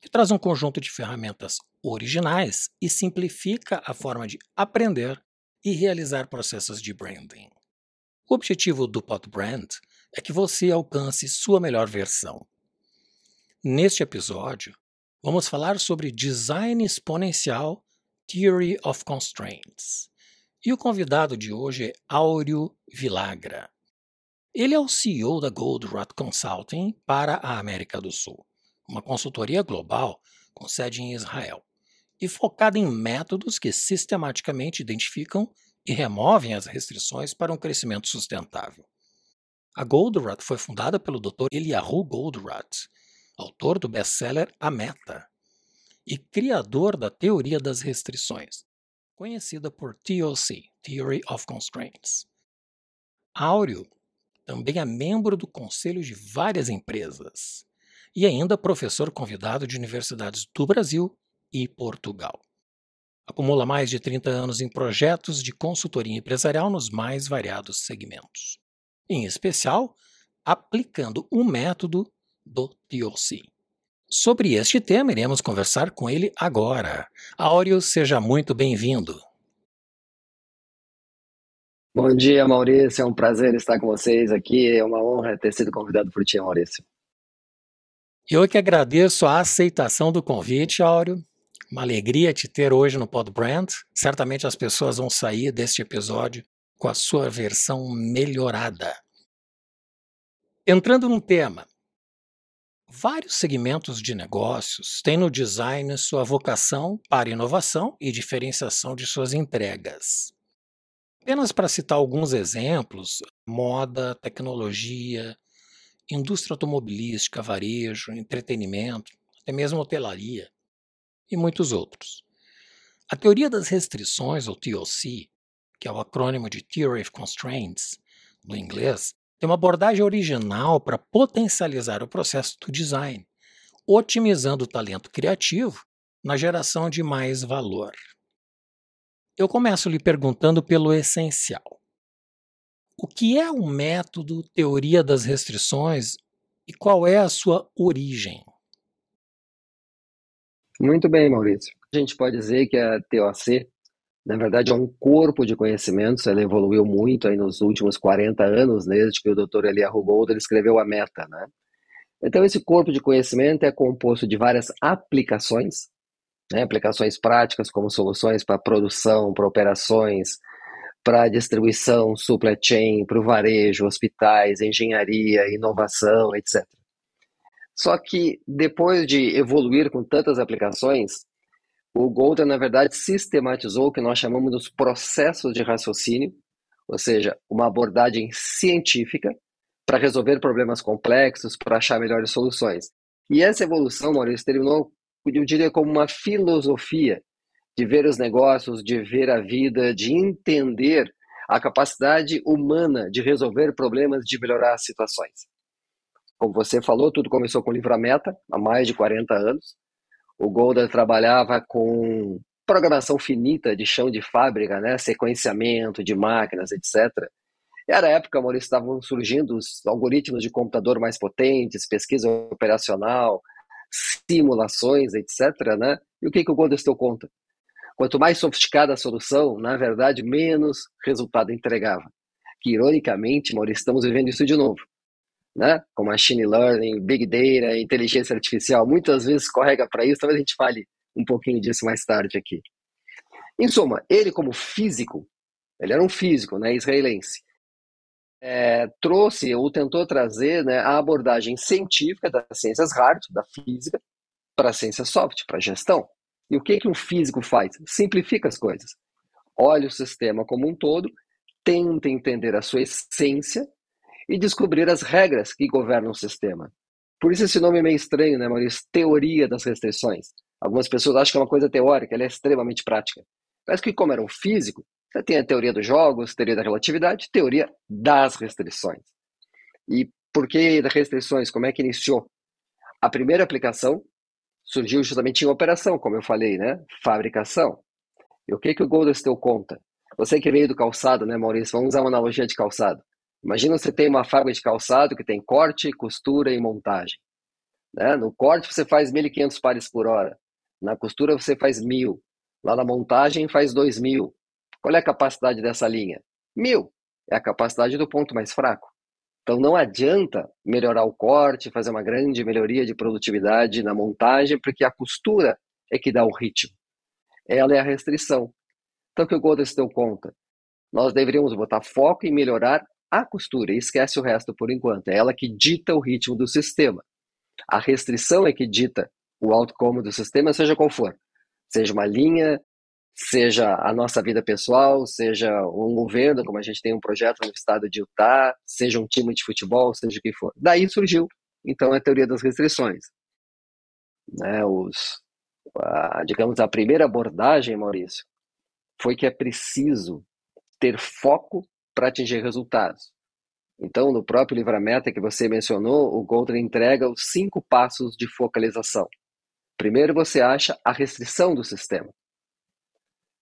que traz um conjunto de ferramentas originais e simplifica a forma de aprender e realizar processos de branding. O objetivo do Pod Brand é que você alcance sua melhor versão. Neste episódio, vamos falar sobre design exponencial Theory of Constraints e o convidado de hoje é Áureo Vilagra. Ele é o CEO da Goldratt Consulting para a América do Sul, uma consultoria global com sede em Israel e focada em métodos que sistematicamente identificam e removem as restrições para um crescimento sustentável. A Goldratt foi fundada pelo Dr. Eliyahu Goldratt, autor do best-seller A Meta, e criador da teoria das restrições, conhecida por TOC, Theory of Constraints. Áureo também é membro do conselho de várias empresas e ainda professor convidado de universidades do Brasil e Portugal. Acumula mais de 30 anos em projetos de consultoria empresarial nos mais variados segmentos, em especial aplicando o método do TOC. Sobre este tema, iremos conversar com ele agora. Áureo, seja muito bem-vindo. Bom dia, Maurício. É um prazer estar com vocês aqui. É uma honra ter sido convidado por ti, Maurício. Eu que agradeço a aceitação do convite, Áureo. Uma alegria te ter hoje no Pod Brand. Certamente as pessoas vão sair deste episódio com a sua versão melhorada. Entrando no tema, Vários segmentos de negócios têm no design sua vocação para inovação e diferenciação de suas entregas. Apenas para citar alguns exemplos: moda, tecnologia, indústria automobilística, varejo, entretenimento, até mesmo hotelaria e muitos outros. A teoria das restrições, ou TOC, que é o acrônimo de Theory of Constraints, no inglês, tem uma abordagem original para potencializar o processo do design, otimizando o talento criativo na geração de mais valor. Eu começo lhe perguntando pelo essencial. O que é o método teoria das restrições e qual é a sua origem? Muito bem, Maurício. A gente pode dizer que a TOC na verdade, é um corpo de conhecimentos, ela evoluiu muito aí nos últimos 40 anos, desde que o Dr. Eliyahu Golder escreveu a Meta, né? Então, esse corpo de conhecimento é composto de várias aplicações, né? aplicações práticas, como soluções para produção, para operações, para distribuição, supply chain, para o varejo, hospitais, engenharia, inovação, etc. Só que depois de evoluir com tantas aplicações, o Golden, na verdade, sistematizou o que nós chamamos dos processos de raciocínio, ou seja, uma abordagem científica para resolver problemas complexos, para achar melhores soluções. E essa evolução, Maurício, terminou, eu diria, como uma filosofia de ver os negócios, de ver a vida, de entender a capacidade humana de resolver problemas, de melhorar situações. Como você falou, tudo começou com o livro Meta, há mais de 40 anos. O Golda trabalhava com programação finita de chão de fábrica, né? sequenciamento de máquinas, etc. Era a época, Maurício, estavam surgindo os algoritmos de computador mais potentes, pesquisa operacional, simulações, etc. Né? E o que, que o Golda se deu conta? Quanto mais sofisticada a solução, na verdade, menos resultado entregava. Que, ironicamente, Maurício, estamos vivendo isso de novo né? com machine learning, big data, inteligência artificial, muitas vezes escorrega para isso, talvez a gente fale um pouquinho disso mais tarde aqui. Em suma, ele como físico, ele era um físico né, israelense, é, trouxe ou tentou trazer né, a abordagem científica das ciências hard, da física, para a ciência soft, para a gestão. E o que, que um físico faz? Simplifica as coisas. Olha o sistema como um todo, tenta entender a sua essência e descobrir as regras que governam o sistema. Por isso esse nome é meio estranho, né, Maurício? Teoria das restrições. Algumas pessoas acham que é uma coisa teórica, ela é extremamente prática. Parece que, como era um físico, você tem a teoria dos jogos, teoria da relatividade, teoria das restrições. E por que das restrições? Como é que iniciou? A primeira aplicação surgiu justamente em operação, como eu falei, né? Fabricação. E o que, que o Golders deu conta? Você que veio do calçado, né, Maurício? Vamos usar uma analogia de calçado. Imagina você tem uma fábrica de calçado que tem corte, costura e montagem. Né? No corte você faz 1.500 pares por hora. Na costura você faz 1.000. Lá na montagem faz 2.000. Qual é a capacidade dessa linha? 1.000. É a capacidade do ponto mais fraco. Então não adianta melhorar o corte, fazer uma grande melhoria de produtividade na montagem, porque a costura é que dá o ritmo. Ela é a restrição. Então o que o Goldman se deu conta? Nós deveríamos botar foco em melhorar a costura e esquece o resto por enquanto. É ela que dita o ritmo do sistema. A restrição é que dita o outcome do sistema, seja qual for. Seja uma linha, seja a nossa vida pessoal, seja um governo, como a gente tem um projeto no estado de Utah, seja um time de futebol, seja o que for. Daí surgiu, então, a teoria das restrições. Né, os, a, digamos, a primeira abordagem, Maurício, foi que é preciso ter foco para atingir resultados. Então, no próprio livramento que você mencionou, o Goldman entrega os cinco passos de focalização. Primeiro, você acha a restrição do sistema.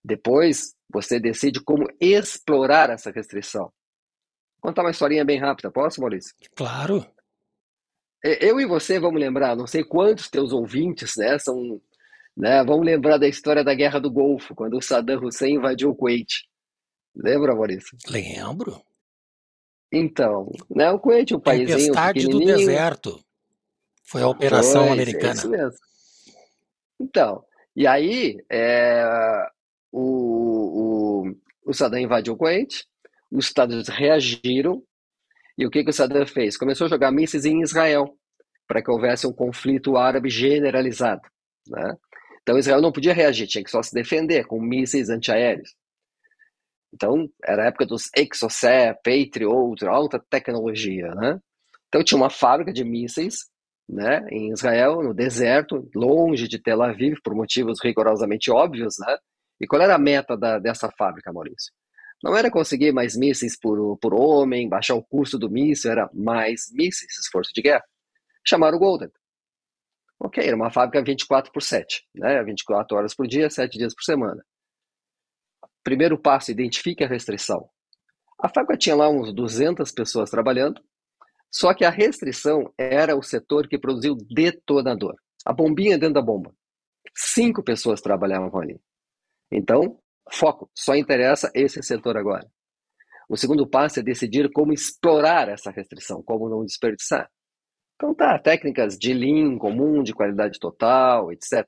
Depois, você decide como explorar essa restrição. Vou contar uma historinha bem rápida, posso, Maurício? Claro. Eu e você vamos lembrar, não sei quantos teus ouvintes, né, são, né, vamos lembrar da história da Guerra do Golfo, quando o Saddam Hussein invadiu o Kuwait. Lembra, Maurício? Lembro. Então, né, o Kuwait, um país Tempestade do deserto. Foi a operação Foi, americana. É isso mesmo. Então, e aí é, o, o, o Saddam invadiu o Kuwait, os Estados Unidos reagiram, e o que, que o Saddam fez? Começou a jogar mísseis em Israel, para que houvesse um conflito árabe generalizado. Né? Então Israel não podia reagir, tinha que só se defender com mísseis antiaéreos. Então, era a época dos Exocet, Patriot, alta tecnologia, né? Então, tinha uma fábrica de mísseis, né, em Israel, no deserto, longe de Tel Aviv, por motivos rigorosamente óbvios, né? E qual era a meta da, dessa fábrica, Maurício? Não era conseguir mais mísseis por, por homem, baixar o custo do míssil, era mais mísseis, esforço de guerra. Chamaram o Golden. Ok, era uma fábrica 24 por 7, né? 24 horas por dia, 7 dias por semana. Primeiro passo, identifique a restrição. A fábrica tinha lá uns 200 pessoas trabalhando, só que a restrição era o setor que produziu detonador, a bombinha dentro da bomba. Cinco pessoas trabalhavam ali. Então, foco, só interessa esse setor agora. O segundo passo é decidir como explorar essa restrição, como não desperdiçar. Então tá, técnicas de lean comum, de qualidade total, etc.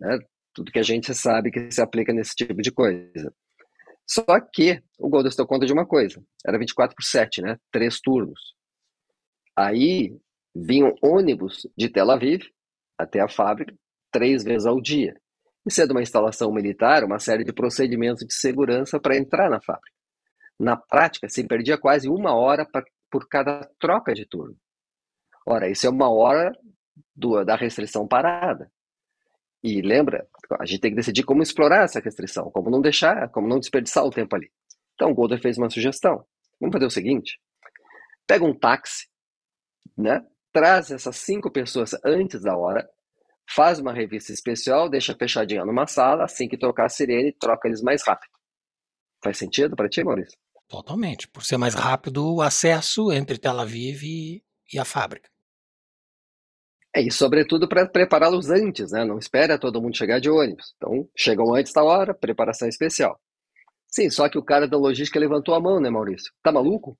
Né? tudo que a gente sabe que se aplica nesse tipo de coisa. Só que o Golden deu conta de uma coisa, era 24 por 7, né? Três turnos. Aí vinham ônibus de Tel Aviv até a fábrica três vezes ao dia. E sendo uma instalação militar, uma série de procedimentos de segurança para entrar na fábrica. Na prática, se perdia quase uma hora pra, por cada troca de turno. Ora, isso é uma hora do, da restrição parada. E lembra, a gente tem que decidir como explorar essa restrição, como não deixar, como não desperdiçar o tempo ali. Então o Golder fez uma sugestão. Vamos fazer o seguinte: pega um táxi, né? Traz essas cinco pessoas antes da hora, faz uma revista especial, deixa fechadinha numa sala, assim que tocar a sirene, troca eles mais rápido. Faz sentido para ti, Maurício? Totalmente. Por ser mais rápido o acesso entre Tel Aviv e, e a fábrica. É, e sobretudo para prepará-los antes, né? Não espera todo mundo chegar de ônibus. Então, chegam antes da hora, preparação especial. Sim, só que o cara da logística levantou a mão, né, Maurício? Tá maluco?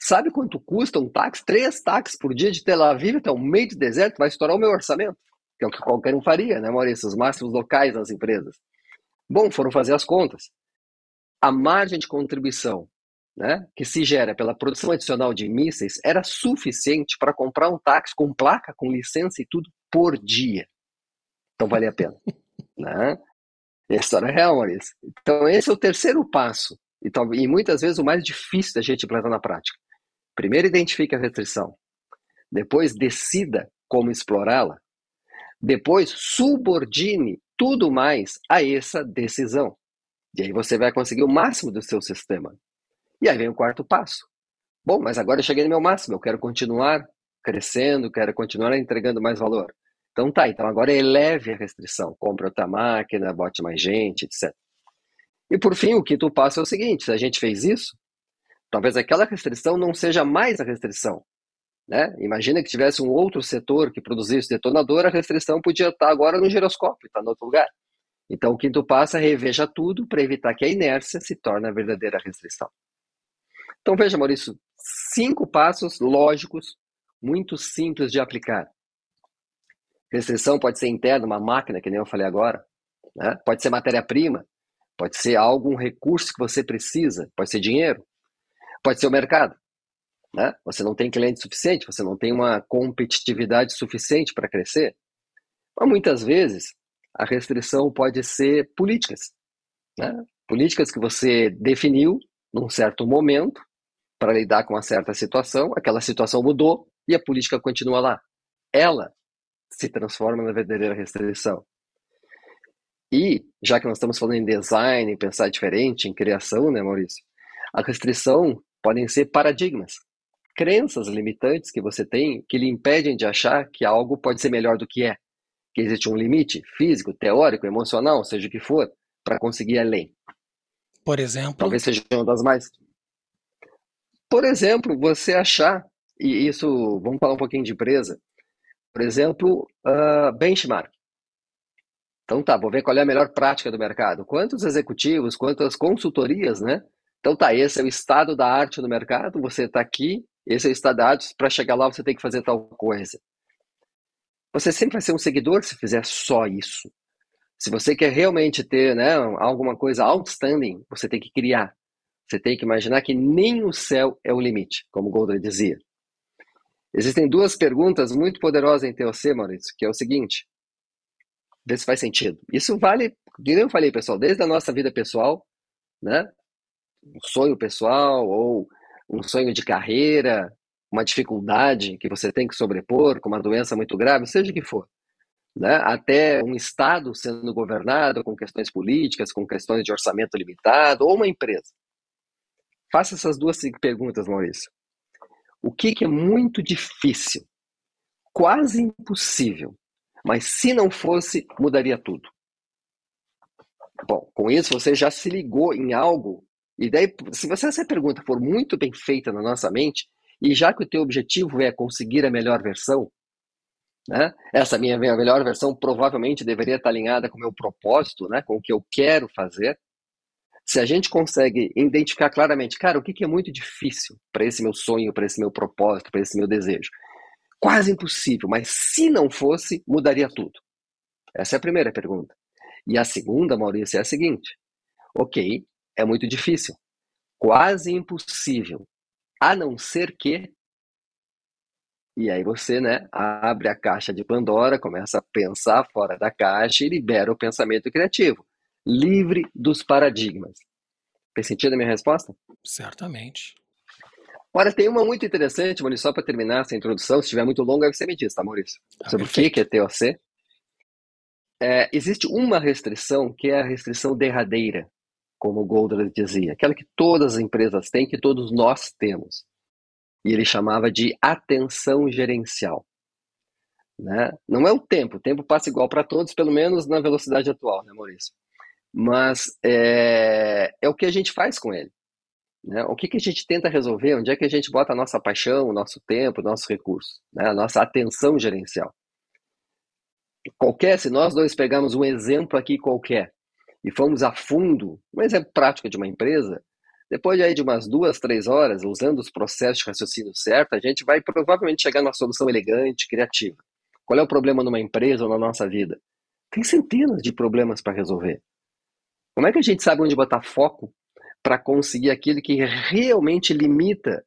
Sabe quanto custa um táxi? Três táxis por dia de Tel Aviv até o meio do deserto vai estourar o meu orçamento. Que é o que qualquer um faria, né, Maurício? Os máximos locais das empresas. Bom, foram fazer as contas. A margem de contribuição né, que se gera pela produção adicional de mísseis era suficiente para comprar um táxi com placa, com licença e tudo por dia. Então valia a pena. né? A história é real, Maurício. Então esse é o terceiro passo e, e muitas vezes o mais difícil da gente implantar na prática. Primeiro identifique a restrição. Depois decida como explorá-la. Depois, subordine tudo mais a essa decisão. E aí você vai conseguir o máximo do seu sistema. E aí vem o quarto passo. Bom, mas agora eu cheguei no meu máximo, eu quero continuar crescendo, quero continuar entregando mais valor. Então tá, então agora eleve a restrição, compre outra máquina, bote mais gente, etc. E por fim, o quinto passo é o seguinte: se a gente fez isso, talvez aquela restrição não seja mais a restrição. Né? Imagina que tivesse um outro setor que produzisse detonador, a restrição podia estar agora no giroscópio, está em outro lugar. Então, o quinto passo é reveja tudo para evitar que a inércia se torne a verdadeira restrição. Então, veja, Maurício, cinco passos lógicos, muito simples de aplicar. Restrição pode ser interna, uma máquina, que nem eu falei agora, né? pode ser matéria-prima, pode ser algum recurso que você precisa, pode ser dinheiro, pode ser o mercado. Né? Você não tem cliente suficiente, você não tem uma competitividade suficiente para crescer. Mas muitas vezes a restrição pode ser políticas. Né? Políticas que você definiu num certo momento para lidar com uma certa situação, aquela situação mudou e a política continua lá. Ela se transforma na verdadeira restrição. E, já que nós estamos falando em design, em pensar diferente, em criação, né, Maurício? A restrição podem ser paradigmas, crenças limitantes que você tem que lhe impedem de achar que algo pode ser melhor do que é, que existe um limite físico, teórico, emocional, seja o que for, para conseguir além. Por exemplo. Talvez seja uma das mais. Por exemplo, você achar, e isso, vamos falar um pouquinho de empresa, por exemplo, uh, benchmark. Então tá, vou ver qual é a melhor prática do mercado. Quantos executivos, quantas consultorias, né? Então tá, esse é o estado da arte do mercado, você está aqui, esse é o estado da arte, para chegar lá você tem que fazer tal coisa. Você sempre vai ser um seguidor se fizer só isso. Se você quer realmente ter né, alguma coisa outstanding, você tem que criar. Você tem que imaginar que nem o céu é o limite, como Goldman dizia. Existem duas perguntas muito poderosas em TOC, Maurício, que é o seguinte: vê se faz sentido. Isso vale, como eu falei, pessoal, desde a nossa vida pessoal, né? Um sonho pessoal ou um sonho de carreira, uma dificuldade que você tem que sobrepor, com uma doença muito grave, seja o que for. Né? Até um Estado sendo governado com questões políticas, com questões de orçamento limitado, ou uma empresa. Faça essas duas perguntas, Maurício. O que, que é muito difícil, quase impossível, mas se não fosse, mudaria tudo? Bom, com isso você já se ligou em algo, e daí, se você, essa pergunta for muito bem feita na nossa mente, e já que o teu objetivo é conseguir a melhor versão, né? Essa minha melhor versão provavelmente deveria estar alinhada com o meu propósito, né? Com o que eu quero fazer. Se a gente consegue identificar claramente, cara, o que, que é muito difícil para esse meu sonho, para esse meu propósito, para esse meu desejo? Quase impossível, mas se não fosse, mudaria tudo. Essa é a primeira pergunta. E a segunda, Maurício, é a seguinte: ok, é muito difícil, quase impossível, a não ser que. E aí você, né, abre a caixa de Pandora, começa a pensar fora da caixa e libera o pensamento criativo livre dos paradigmas. Fez sentido a minha resposta? Certamente. Ora, tem uma muito interessante, Maurício, só para terminar essa introdução, se estiver muito longa, você me diz, tá, Maurício? Ah, Sobre o que é TOC. É, existe uma restrição que é a restrição derradeira, como o dizia, aquela que todas as empresas têm, que todos nós temos. E ele chamava de atenção gerencial. Né? Não é o tempo, o tempo passa igual para todos, pelo menos na velocidade atual, né, Maurício? mas é, é o que a gente faz com ele. Né? O que, que a gente tenta resolver? Onde é que a gente bota a nossa paixão, o nosso tempo, o nosso recurso, né? a nossa atenção gerencial? Qualquer, se nós dois pegamos um exemplo aqui qualquer e fomos a fundo, um exemplo prático de uma empresa, depois de, aí de umas duas, três horas, usando os processos de raciocínio certo, a gente vai provavelmente chegar numa solução elegante, criativa. Qual é o problema numa empresa ou na nossa vida? Tem centenas de problemas para resolver. Como é que a gente sabe onde botar foco para conseguir aquilo que realmente limita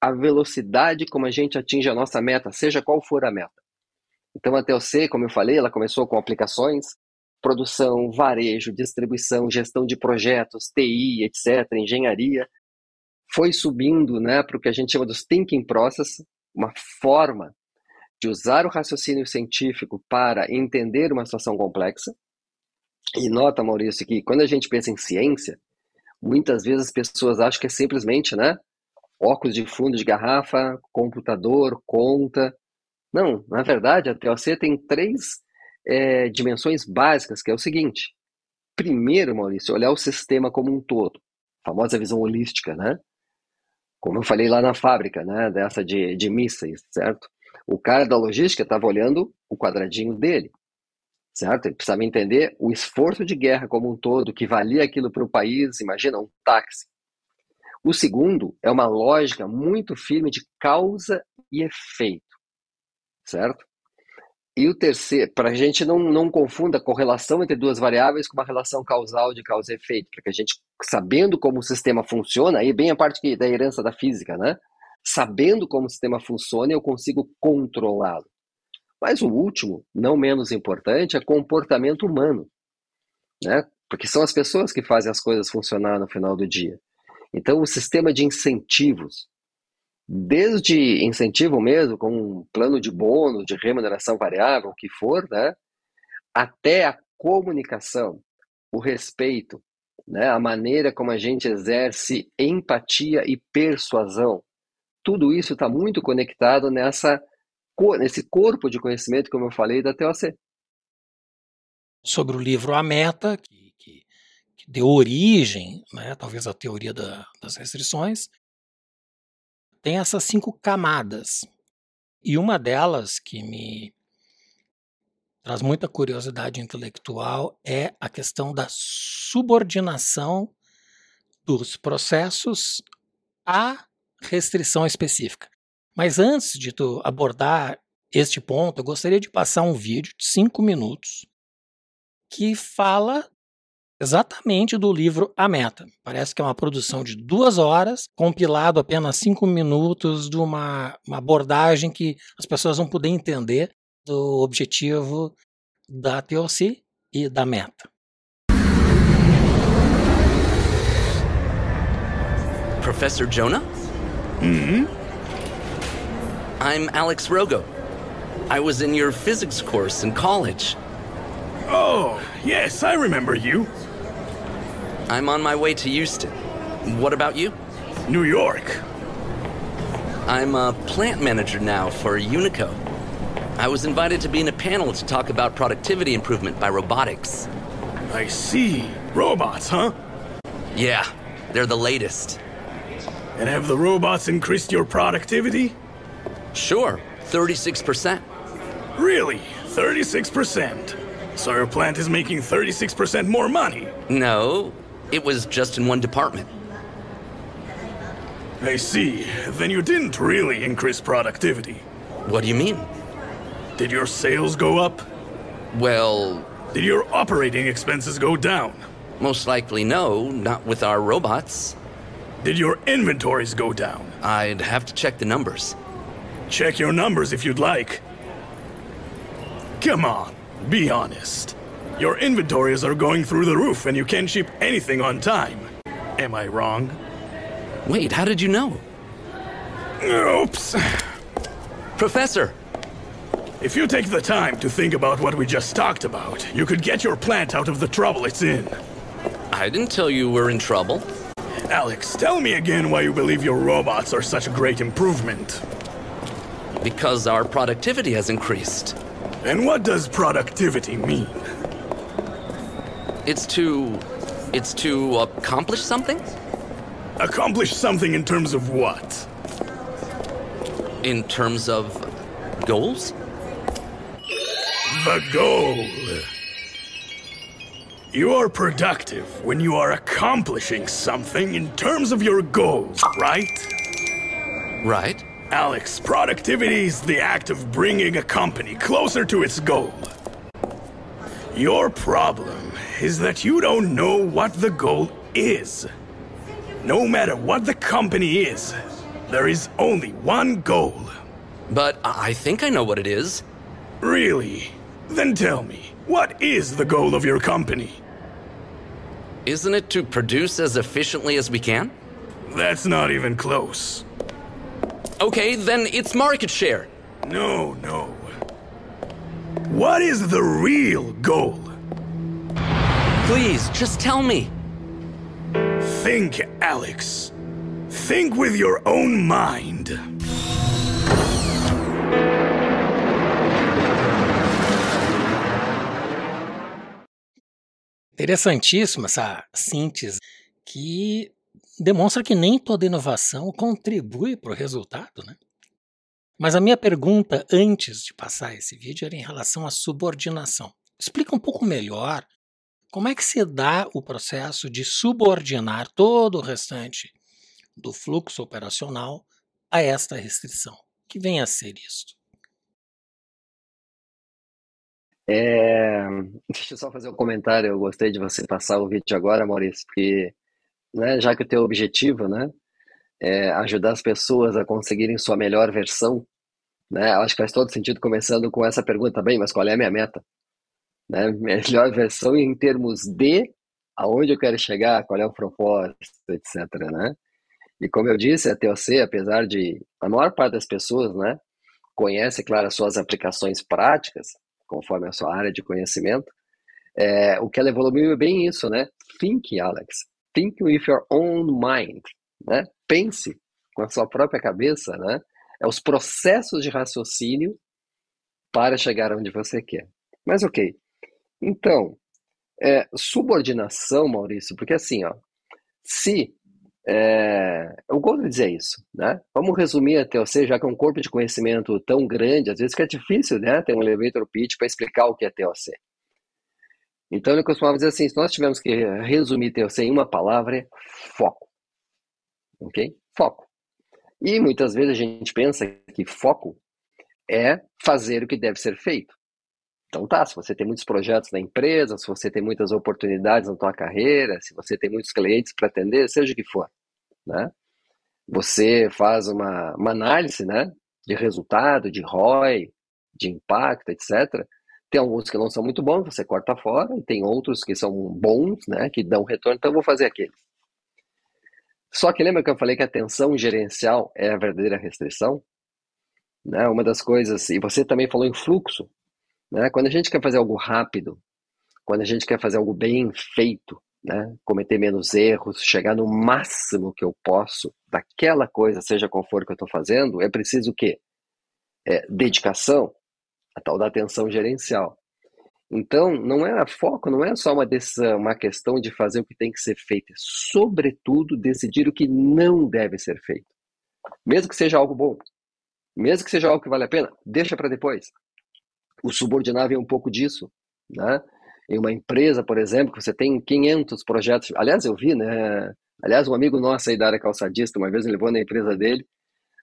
a velocidade como a gente atinge a nossa meta, seja qual for a meta? Então, a TLC, como eu falei, ela começou com aplicações, produção, varejo, distribuição, gestão de projetos, TI, etc., engenharia. Foi subindo né, para o que a gente chama dos thinking process, uma forma de usar o raciocínio científico para entender uma situação complexa. E nota, Maurício, que quando a gente pensa em ciência, muitas vezes as pessoas acham que é simplesmente, né, óculos de fundo de garrafa, computador, conta. Não, na verdade, a TOC tem três é, dimensões básicas, que é o seguinte. Primeiro, Maurício, olhar o sistema como um todo, a famosa visão holística, né? Como eu falei lá na fábrica, né, dessa de, de mísseis, certo? O cara da logística estava olhando o quadradinho dele, certo? Ele precisava entender o esforço de guerra como um todo, que valia aquilo para o país, imagina, um táxi. O segundo é uma lógica muito firme de causa e efeito, certo? E o terceiro, para a gente não, não confunda a correlação entre duas variáveis com uma relação causal de causa e efeito, porque a gente, sabendo como o sistema funciona, aí bem a parte que, da herança da física, né? Sabendo como o sistema funciona, eu consigo controlá-lo. Mas o último, não menos importante, é comportamento humano, né? Porque são as pessoas que fazem as coisas funcionar no final do dia. Então, o sistema de incentivos, desde incentivo mesmo, como um plano de bônus, de remuneração variável, o que for, né, até a comunicação, o respeito, né, a maneira como a gente exerce empatia e persuasão, tudo isso está muito conectado nessa, nesse corpo de conhecimento, como eu falei, da TOC. Sobre o livro A Meta, que que deu origem, né, talvez à teoria da, das restrições, tem essas cinco camadas. E uma delas que me traz muita curiosidade intelectual é a questão da subordinação dos processos à restrição específica. Mas antes de tu abordar este ponto, eu gostaria de passar um vídeo de cinco minutos que fala exatamente do livro A Meta. Parece que é uma produção de duas horas, compilado apenas cinco minutos de uma, uma abordagem que as pessoas vão poder entender do objetivo da TOC e da meta. Professor Jonah? Hmm? I'm Alex Rogo. I was in your physics course in college. Oh, yes, I remember you. I'm on my way to Houston. What about you? New York. I'm a plant manager now for Unico. I was invited to be in a panel to talk about productivity improvement by robotics. I see. Robots, huh? Yeah, they're the latest. And have the robots increased your productivity? Sure, 36%. Really? 36%? So your plant is making 36% more money? No, it was just in one department. I see. Then you didn't really increase productivity. What do you mean? Did your sales go up? Well, Did your operating expenses go down? most likely no, not with our robots. Did your inventories go down? I'd have to check the numbers. Check your numbers if you'd like. Come on, be honest. Your inventories are going through the roof and you can't ship anything on time. Am I wrong? Wait, how did you know? Oops. Professor! If you take the time to think about what we just talked about, you could get your plant out of the trouble it's in. I didn't tell you we're in trouble. Alex, tell me again why you believe your robots are such a great improvement. Because our productivity has increased. And what does productivity mean? It's to. It's to accomplish something? Accomplish something in terms of what? In terms of goals? The goal. You are productive when you are accomplishing something in terms of your goals, right? Right. Alex, productivity is the act of bringing a company closer to its goal. Your problem is that you don't know what the goal is. No matter what the company is, there is only one goal. But I think I know what it is. Really? Then tell me, what is the goal of your company? Isn't it to produce as efficiently as we can? That's not even close. Okay, then it's market share. No, no. What is the real goal? Please, just tell me. Think, Alex. Think with your own mind. Interessantíssima essa síntese que demonstra que nem toda inovação contribui para o resultado, né? Mas a minha pergunta antes de passar esse vídeo era em relação à subordinação. Explica um pouco melhor como é que se dá o processo de subordinar todo o restante do fluxo operacional a esta restrição. Que vem a ser isto? É... Deixa eu só fazer um comentário. Eu gostei de você passar o vídeo agora, Maurício, porque né, já que o teu objetivo né, é ajudar as pessoas a conseguirem sua melhor versão, né, acho que faz todo sentido começando com essa pergunta bem, mas qual é a minha meta? Né, melhor versão em termos de aonde eu quero chegar, qual é o propósito, etc. Né? E como eu disse, a TOC, apesar de a maior parte das pessoas né, conhece, claro, as suas aplicações práticas, conforme a sua área de conhecimento, é, o que ela evoluiu é bem isso, né? Think, Alex. Think with your own mind, né? Pense com a sua própria cabeça, né? É os processos de raciocínio para chegar onde você quer. Mas ok. Então, é, subordinação, Maurício, porque assim, ó, se é, eu gosto de dizer isso, né? Vamos resumir até TOC, já que é um corpo de conhecimento tão grande, às vezes que é difícil, né? Ter um elevator pitch para explicar o que é TOC. Então ele costumava dizer assim: se nós tivermos que resumir TOC em uma palavra, é foco. Ok? Foco. E muitas vezes a gente pensa que foco é fazer o que deve ser feito. Então tá, se você tem muitos projetos na empresa, se você tem muitas oportunidades na tua carreira, se você tem muitos clientes para atender, seja o que for, né? Você faz uma, uma análise, né, de resultado, de ROI, de impacto, etc. Tem alguns que não são muito bons, você corta fora, e tem outros que são bons, né, que dão retorno, então eu vou fazer aqueles. Só que lembra que eu falei que a atenção gerencial é a verdadeira restrição? Né? Uma das coisas, e você também falou em fluxo, né? Quando a gente quer fazer algo rápido, quando a gente quer fazer algo bem feito, né? cometer menos erros, chegar no máximo que eu posso daquela coisa, seja qual for que eu estou fazendo, é preciso o quê? É, dedicação, a tal da atenção gerencial. Então, não é foco, não é só uma uma questão de fazer o que tem que ser feito, é sobretudo decidir o que não deve ser feito. Mesmo que seja algo bom, mesmo que seja algo que vale a pena, deixa para depois o subordinável é um pouco disso, né? Em uma empresa, por exemplo, que você tem 500 projetos. Aliás, eu vi, né? Aliás, um amigo nosso aí da área calçadista, uma vez me levou na empresa dele,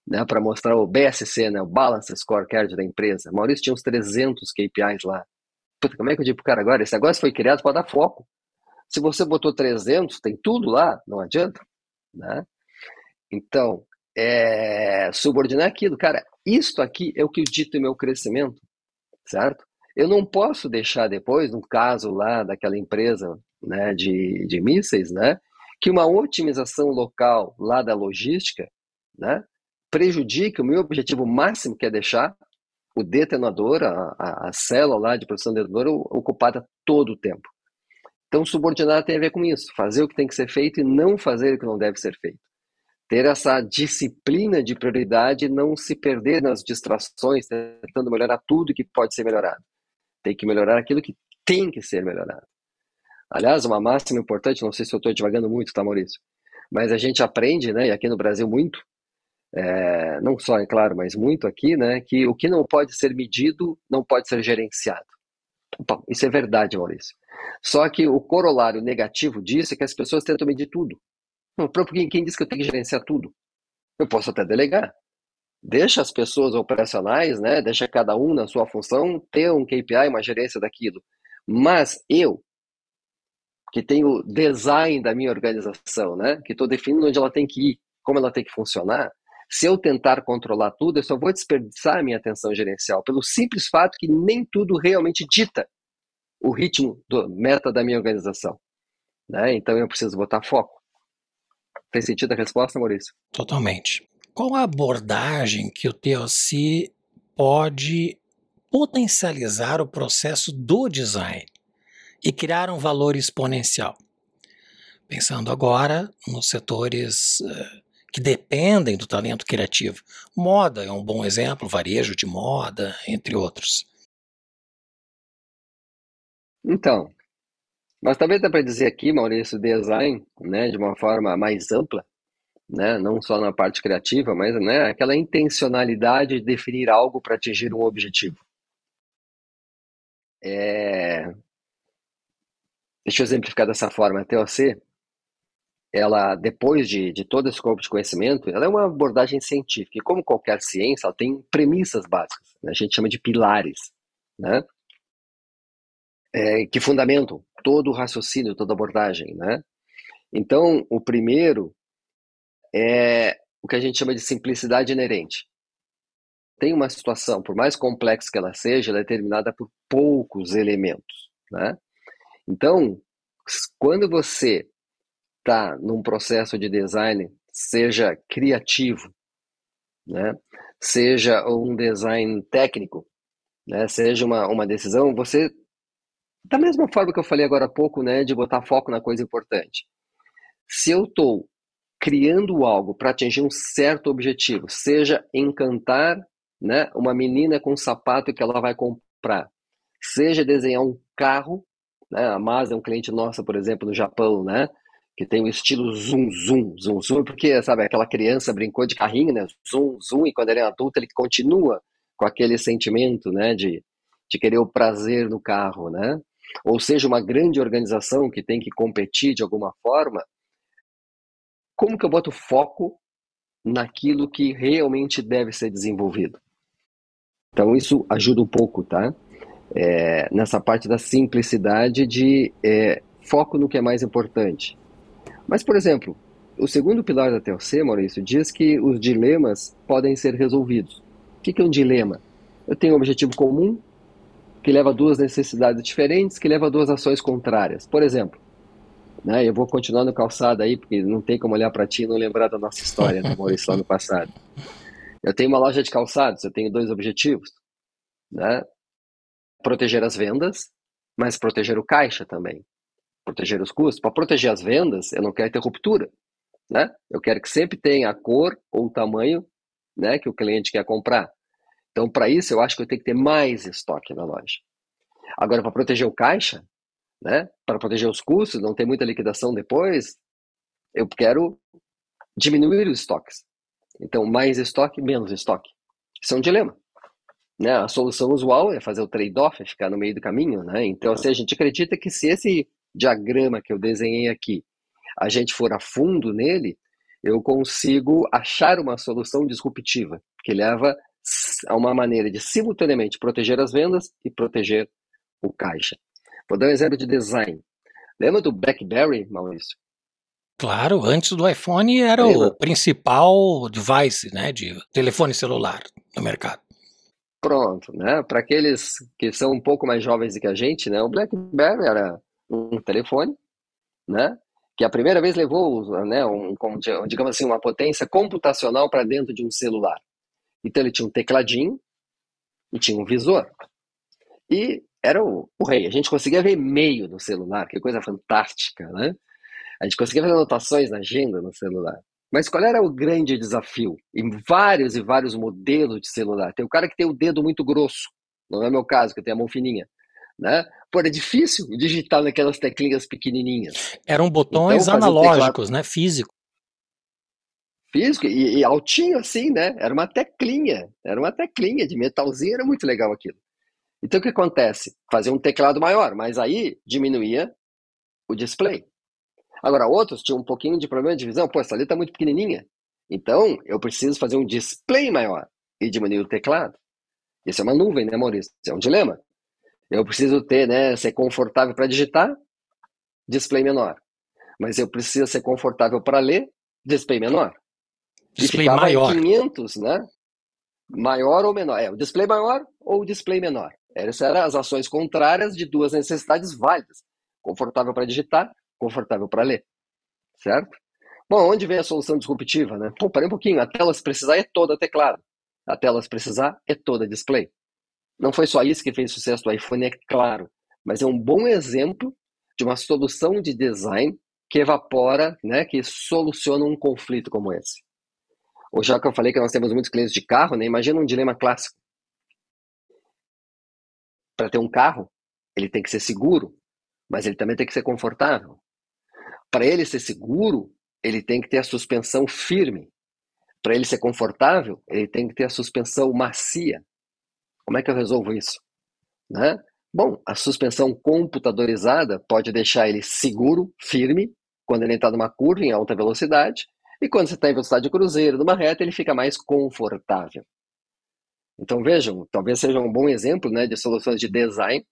né, para mostrar o BSC, né, o Balance Scorecard da empresa. Maurício tinha uns 300 KPIs lá. Puta, como é que eu digo pro cara agora? Esse negócio foi criado para dar foco. Se você botou 300, tem tudo lá, não adianta, né? Então, é, subordinar aquilo. Cara, isto aqui é o que dito em meu crescimento certo? Eu não posso deixar depois, no caso lá daquela empresa né, de, de mísseis, né, que uma otimização local lá da logística né, prejudique o meu objetivo máximo, que é deixar o detonador, a, a, a célula lá de produção de detonador ocupada todo o tempo. Então, subordinar tem a ver com isso, fazer o que tem que ser feito e não fazer o que não deve ser feito ter essa disciplina de prioridade não se perder nas distrações, tentando melhorar tudo que pode ser melhorado. Tem que melhorar aquilo que tem que ser melhorado. Aliás, uma máxima importante, não sei se eu estou devagando muito, tá, Maurício? Mas a gente aprende, né, e aqui no Brasil muito, é, não só, é claro, mas muito aqui, né, que o que não pode ser medido não pode ser gerenciado. Bom, isso é verdade, Maurício. Só que o corolário negativo disso é que as pessoas tentam medir tudo. O próprio quem diz que eu tenho que gerenciar tudo? Eu posso até delegar. Deixa as pessoas operacionais, né? Deixa cada um na sua função ter um KPI, uma gerência daquilo. Mas eu, que tenho design da minha organização, né? Que estou definindo onde ela tem que ir, como ela tem que funcionar. Se eu tentar controlar tudo, eu só vou desperdiçar a minha atenção gerencial, pelo simples fato que nem tudo realmente dita o ritmo do meta da minha organização. Né? Então eu preciso botar foco. Fez sentido a resposta, Maurício? Totalmente. Qual a abordagem que o TLC pode potencializar o processo do design e criar um valor exponencial. Pensando agora nos setores uh, que dependem do talento criativo. Moda é um bom exemplo, varejo de moda, entre outros. Então, mas também dá para dizer aqui, Maurício, design, né, de uma forma mais ampla, né, não só na parte criativa, mas né, aquela intencionalidade de definir algo para atingir um objetivo. É... Deixa eu exemplificar dessa forma. A TOC, ela, depois de, de todo esse corpo de conhecimento, ela é uma abordagem científica. E como qualquer ciência, ela tem premissas básicas. Né? A gente chama de pilares, né? É, que fundamentam todo o raciocínio, toda a abordagem, né? Então, o primeiro é o que a gente chama de simplicidade inerente. Tem uma situação, por mais complexa que ela seja, ela é determinada por poucos elementos, né? Então, quando você está num processo de design, seja criativo, né? seja um design técnico, né? seja uma, uma decisão, você, da mesma forma que eu falei agora há pouco, né, de botar foco na coisa importante. Se eu estou criando algo para atingir um certo objetivo, seja encantar né, uma menina com um sapato que ela vai comprar, seja desenhar um carro, né, a Mazda é um cliente nossa, por exemplo, no Japão, né, que tem o estilo zoom, zoom, zoom, zoom, porque, sabe, aquela criança brincou de carrinho, né, zoom, zoom, e quando ele é adulto ele continua com aquele sentimento, né, de, de querer o prazer no carro, né, ou seja, uma grande organização que tem que competir de alguma forma, como que eu boto foco naquilo que realmente deve ser desenvolvido? Então isso ajuda um pouco, tá? É, nessa parte da simplicidade de é, foco no que é mais importante. Mas, por exemplo, o segundo pilar da TLC, Maurício, diz que os dilemas podem ser resolvidos. O que é um dilema? Eu tenho um objetivo comum que leva a duas necessidades diferentes, que leva a duas ações contrárias. Por exemplo, né? Eu vou continuar no calçado aí, porque não tem como olhar para ti e não lembrar da nossa história, né, Maurício, lá no passado. Eu tenho uma loja de calçados, eu tenho dois objetivos, né? Proteger as vendas, mas proteger o caixa também. Proteger os custos. Para proteger as vendas, eu não quero ter ruptura, né? Eu quero que sempre tenha a cor ou o tamanho, né, que o cliente quer comprar. Então, para isso, eu acho que eu tenho que ter mais estoque na loja. Agora, para proteger o caixa, né? Para proteger os custos, não ter muita liquidação depois, eu quero diminuir os estoques. Então, mais estoque, menos estoque. Isso é um dilema. Né? A solução usual é fazer o trade-off, é ficar no meio do caminho. Né? Então, assim, a gente acredita que se esse diagrama que eu desenhei aqui, a gente for a fundo nele, eu consigo achar uma solução disruptiva, que leva a uma maneira de simultaneamente proteger as vendas e proteger o caixa. Vou dar um exemplo de design. Lembra do BlackBerry, Maurício? Claro, antes do iPhone era Lembra? o principal device, né, de telefone celular no mercado. Pronto, né? Para aqueles que são um pouco mais jovens do que a gente, né? O BlackBerry era um telefone, né? Que a primeira vez levou, né? Um, digamos assim, uma potência computacional para dentro de um celular. Então ele tinha um tecladinho e tinha um visor. E era o, o rei. A gente conseguia ver e-mail no celular, que coisa fantástica, né? A gente conseguia fazer anotações na agenda no celular. Mas qual era o grande desafio? Em vários e vários modelos de celular. Tem o cara que tem o dedo muito grosso, não é meu caso, que eu tenho a mão fininha. Né? Pô, era difícil digitar naquelas teclinhas pequenininhas. Eram botões então, analógicos, né? Físico. Físico e, e altinho assim, né? Era uma teclinha. Era uma teclinha de metalzinho, era muito legal aquilo. Então o que acontece? Fazer um teclado maior, mas aí diminuía o display. Agora, outros tinham um pouquinho de problema de visão. Pô, essa letra está muito pequenininha. Então, eu preciso fazer um display maior e diminuir o teclado. Isso é uma nuvem, né, Maurício? Isso é um dilema. Eu preciso ter, né, ser confortável para digitar, display menor. Mas eu preciso ser confortável para ler, display menor. Display maior. 500, né? Maior ou menor. É, o display maior ou o display menor. Essas eram as ações contrárias de duas necessidades válidas. Confortável para digitar, confortável para ler. Certo? Bom, onde vem a solução disruptiva, né? Pô, parei um pouquinho, a tela se precisar é toda teclado. a tela se precisar, é toda display. Não foi só isso que fez sucesso do iPhone, é claro, mas é um bom exemplo de uma solução de design que evapora, né, que soluciona um conflito como esse. Ou já que eu falei que nós temos muitos clientes de carro, né, imagina um dilema clássico. Para ter um carro, ele tem que ser seguro, mas ele também tem que ser confortável. Para ele ser seguro, ele tem que ter a suspensão firme. Para ele ser confortável, ele tem que ter a suspensão macia. Como é que eu resolvo isso? Né? Bom, a suspensão computadorizada pode deixar ele seguro, firme, quando ele está numa curva em alta velocidade, e quando você está em velocidade de cruzeiro, numa reta, ele fica mais confortável. Então vejam, talvez seja um bom exemplo né, de soluções de design,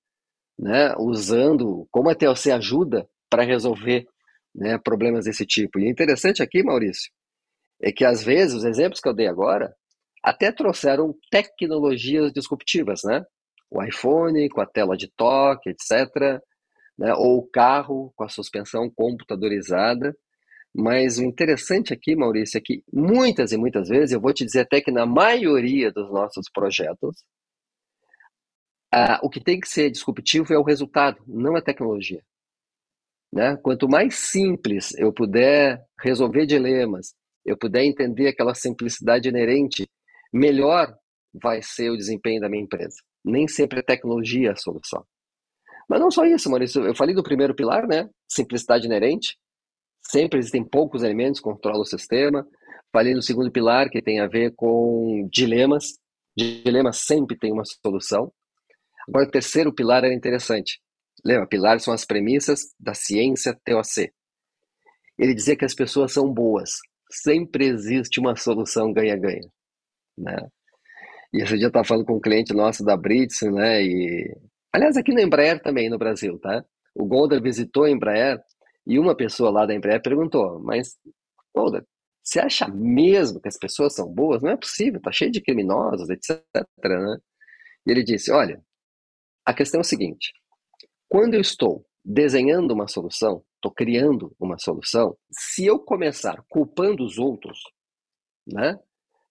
né, usando como a TLC ajuda para resolver né, problemas desse tipo. E o interessante aqui, Maurício, é que às vezes os exemplos que eu dei agora até trouxeram tecnologias disruptivas, né? O iPhone com a tela de toque, etc., né? ou o carro com a suspensão computadorizada. Mas o interessante aqui, Maurício, é que muitas e muitas vezes, eu vou te dizer até que na maioria dos nossos projetos, ah, o que tem que ser disruptivo é o resultado, não a tecnologia. Né? Quanto mais simples eu puder resolver dilemas, eu puder entender aquela simplicidade inerente, melhor vai ser o desempenho da minha empresa. Nem sempre a tecnologia é a solução. Mas não só isso, Maurício. Eu falei do primeiro pilar, né? Simplicidade inerente. Sempre existem poucos elementos que controlam o sistema. Falei no segundo pilar, que tem a ver com dilemas. Dilemas sempre tem uma solução. Agora, o terceiro pilar é interessante. Lembra, pilares são as premissas da ciência TOC. Ele dizia que as pessoas são boas. Sempre existe uma solução ganha-ganha. Né? E esse dia eu estava falando com um cliente nosso da Brits, né? E, aliás, aqui na Embraer também, no Brasil, tá? O Golder visitou a Embraer e uma pessoa lá da Embraer perguntou, mas, Golder, você acha mesmo que as pessoas são boas? Não é possível, tá cheio de criminosos, etc. Né? E ele disse, olha, a questão é o seguinte, quando eu estou desenhando uma solução, estou criando uma solução, se eu começar culpando os outros, né,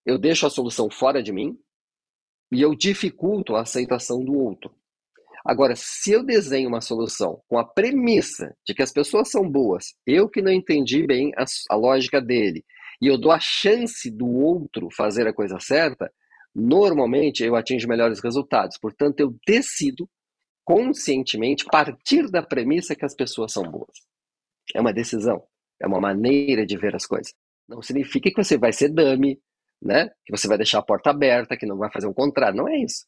eu deixo a solução fora de mim e eu dificulto a aceitação do outro. Agora, se eu desenho uma solução com a premissa de que as pessoas são boas, eu que não entendi bem a, a lógica dele, e eu dou a chance do outro fazer a coisa certa, normalmente eu atingo melhores resultados. Portanto, eu decido conscientemente partir da premissa que as pessoas são boas. É uma decisão, é uma maneira de ver as coisas. Não significa que você vai ser dummy, né? que você vai deixar a porta aberta, que não vai fazer um contrário. Não é isso.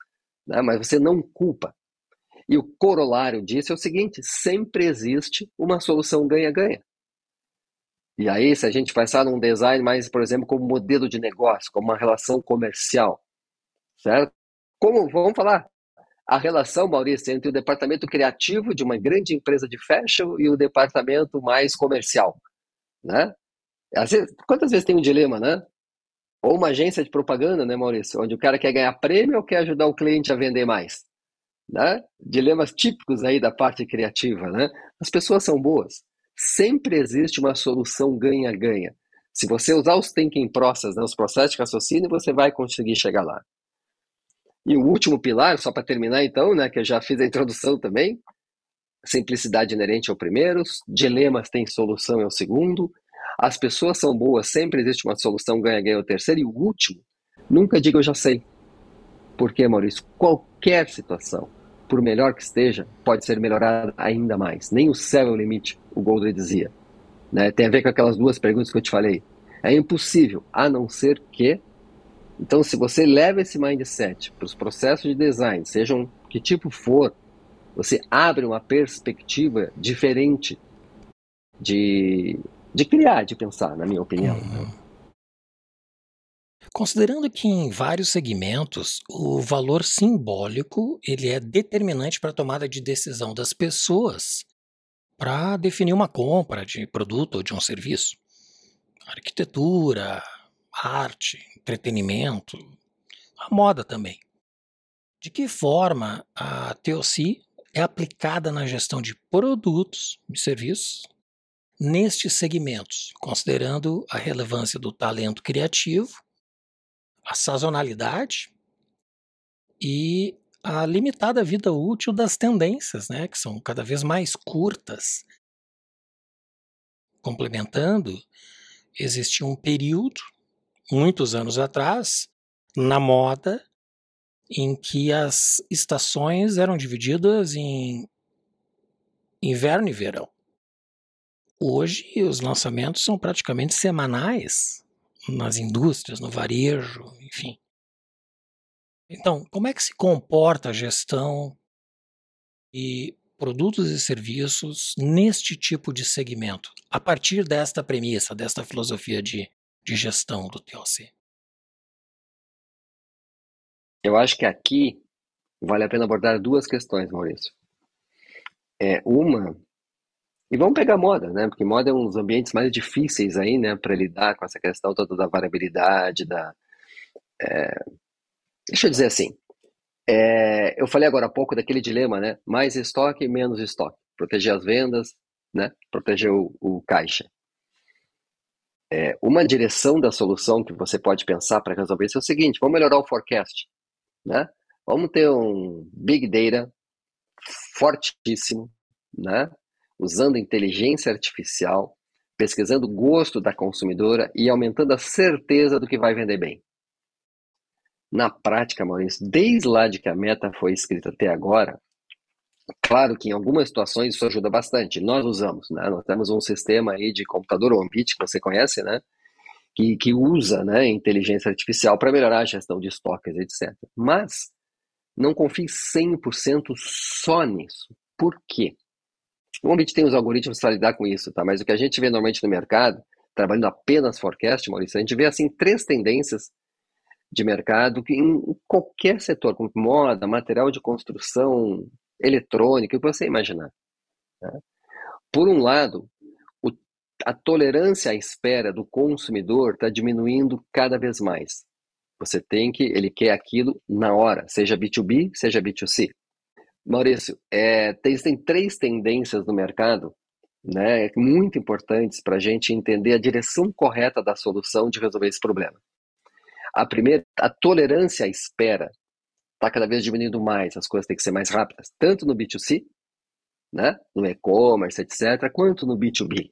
Né? Mas você não culpa. E o corolário disso é o seguinte: sempre existe uma solução ganha-ganha. E aí, se a gente pensar num design mais, por exemplo, como modelo de negócio, como uma relação comercial, certo? Como, vamos falar, a relação, Maurício, entre o departamento criativo de uma grande empresa de fashion e o departamento mais comercial, né? Vezes, quantas vezes tem um dilema, né? Ou uma agência de propaganda, né, Maurício? Onde o cara quer ganhar prêmio ou quer ajudar o cliente a vender mais? Né? Dilemas típicos aí da parte criativa, né? As pessoas são boas. Sempre existe uma solução ganha-ganha. Se você usar os thinking process, né, os processos de raciocínio, você vai conseguir chegar lá. E o último pilar, só para terminar então, né, que eu já fiz a introdução também, simplicidade inerente ao primeiro, dilemas têm solução é o segundo, as pessoas são boas, sempre existe uma solução ganha-ganha é o terceiro, e o último, nunca diga eu já sei. Porque, Maurício, qualquer situação, por melhor que esteja, pode ser melhorada ainda mais. Nem o céu é o limite, o Goldre dizia. Né? Tem a ver com aquelas duas perguntas que eu te falei. É impossível, a não ser que então, se você leva esse mindset para os processos de design, sejam que tipo for, você abre uma perspectiva diferente de, de criar, de pensar, na minha opinião. Uhum. Considerando que em vários segmentos o valor simbólico ele é determinante para a tomada de decisão das pessoas para definir uma compra de produto ou de um serviço. Arquitetura, arte, entretenimento, a moda também. De que forma a TOC é aplicada na gestão de produtos e serviços nestes segmentos, considerando a relevância do talento criativo, a sazonalidade e a limitada vida útil das tendências, né, que são cada vez mais curtas. Complementando, existia um período, muitos anos atrás, na moda, em que as estações eram divididas em inverno e verão. Hoje, os lançamentos são praticamente semanais nas indústrias, no varejo, enfim. Então, como é que se comporta a gestão e produtos e serviços neste tipo de segmento, a partir desta premissa, desta filosofia de, de gestão do TOC? Eu acho que aqui vale a pena abordar duas questões, Maurício. É, uma e vamos pegar moda, né? Porque moda é um dos ambientes mais difíceis aí, né, para lidar com essa questão toda da variabilidade, da. É... Deixa eu dizer assim. É... Eu falei agora há pouco daquele dilema, né? Mais estoque, menos estoque. Proteger as vendas, né? Proteger o, o caixa. É, uma direção da solução que você pode pensar para resolver isso é o seguinte: vamos melhorar o forecast, né? Vamos ter um big data fortíssimo, né? Usando inteligência artificial, pesquisando o gosto da consumidora e aumentando a certeza do que vai vender bem. Na prática, Maurício, desde lá de que a meta foi escrita até agora, claro que em algumas situações isso ajuda bastante. Nós usamos, né? Nós temos um sistema aí de computador OneBit que você conhece, né? Que, que usa né, inteligência artificial para melhorar a gestão de estoques, etc. Mas não confie 100% só nisso. Por quê? Normalmente tem os algoritmos para lidar com isso, tá? Mas o que a gente vê normalmente no mercado, trabalhando apenas forecast, Maurício, a gente vê assim três tendências de mercado que em qualquer setor, como moda, material de construção, eletrônica, o que você imaginar. Né? Por um lado, o, a tolerância à espera do consumidor está diminuindo cada vez mais. Você tem que, ele quer aquilo na hora, seja B2B, seja B2C. Maurício, é, existem três tendências no mercado né, muito importantes para a gente entender a direção correta da solução de resolver esse problema. A primeira, a tolerância à espera está cada vez diminuindo mais, as coisas têm que ser mais rápidas, tanto no B2C, né, no e-commerce, etc., quanto no B2B.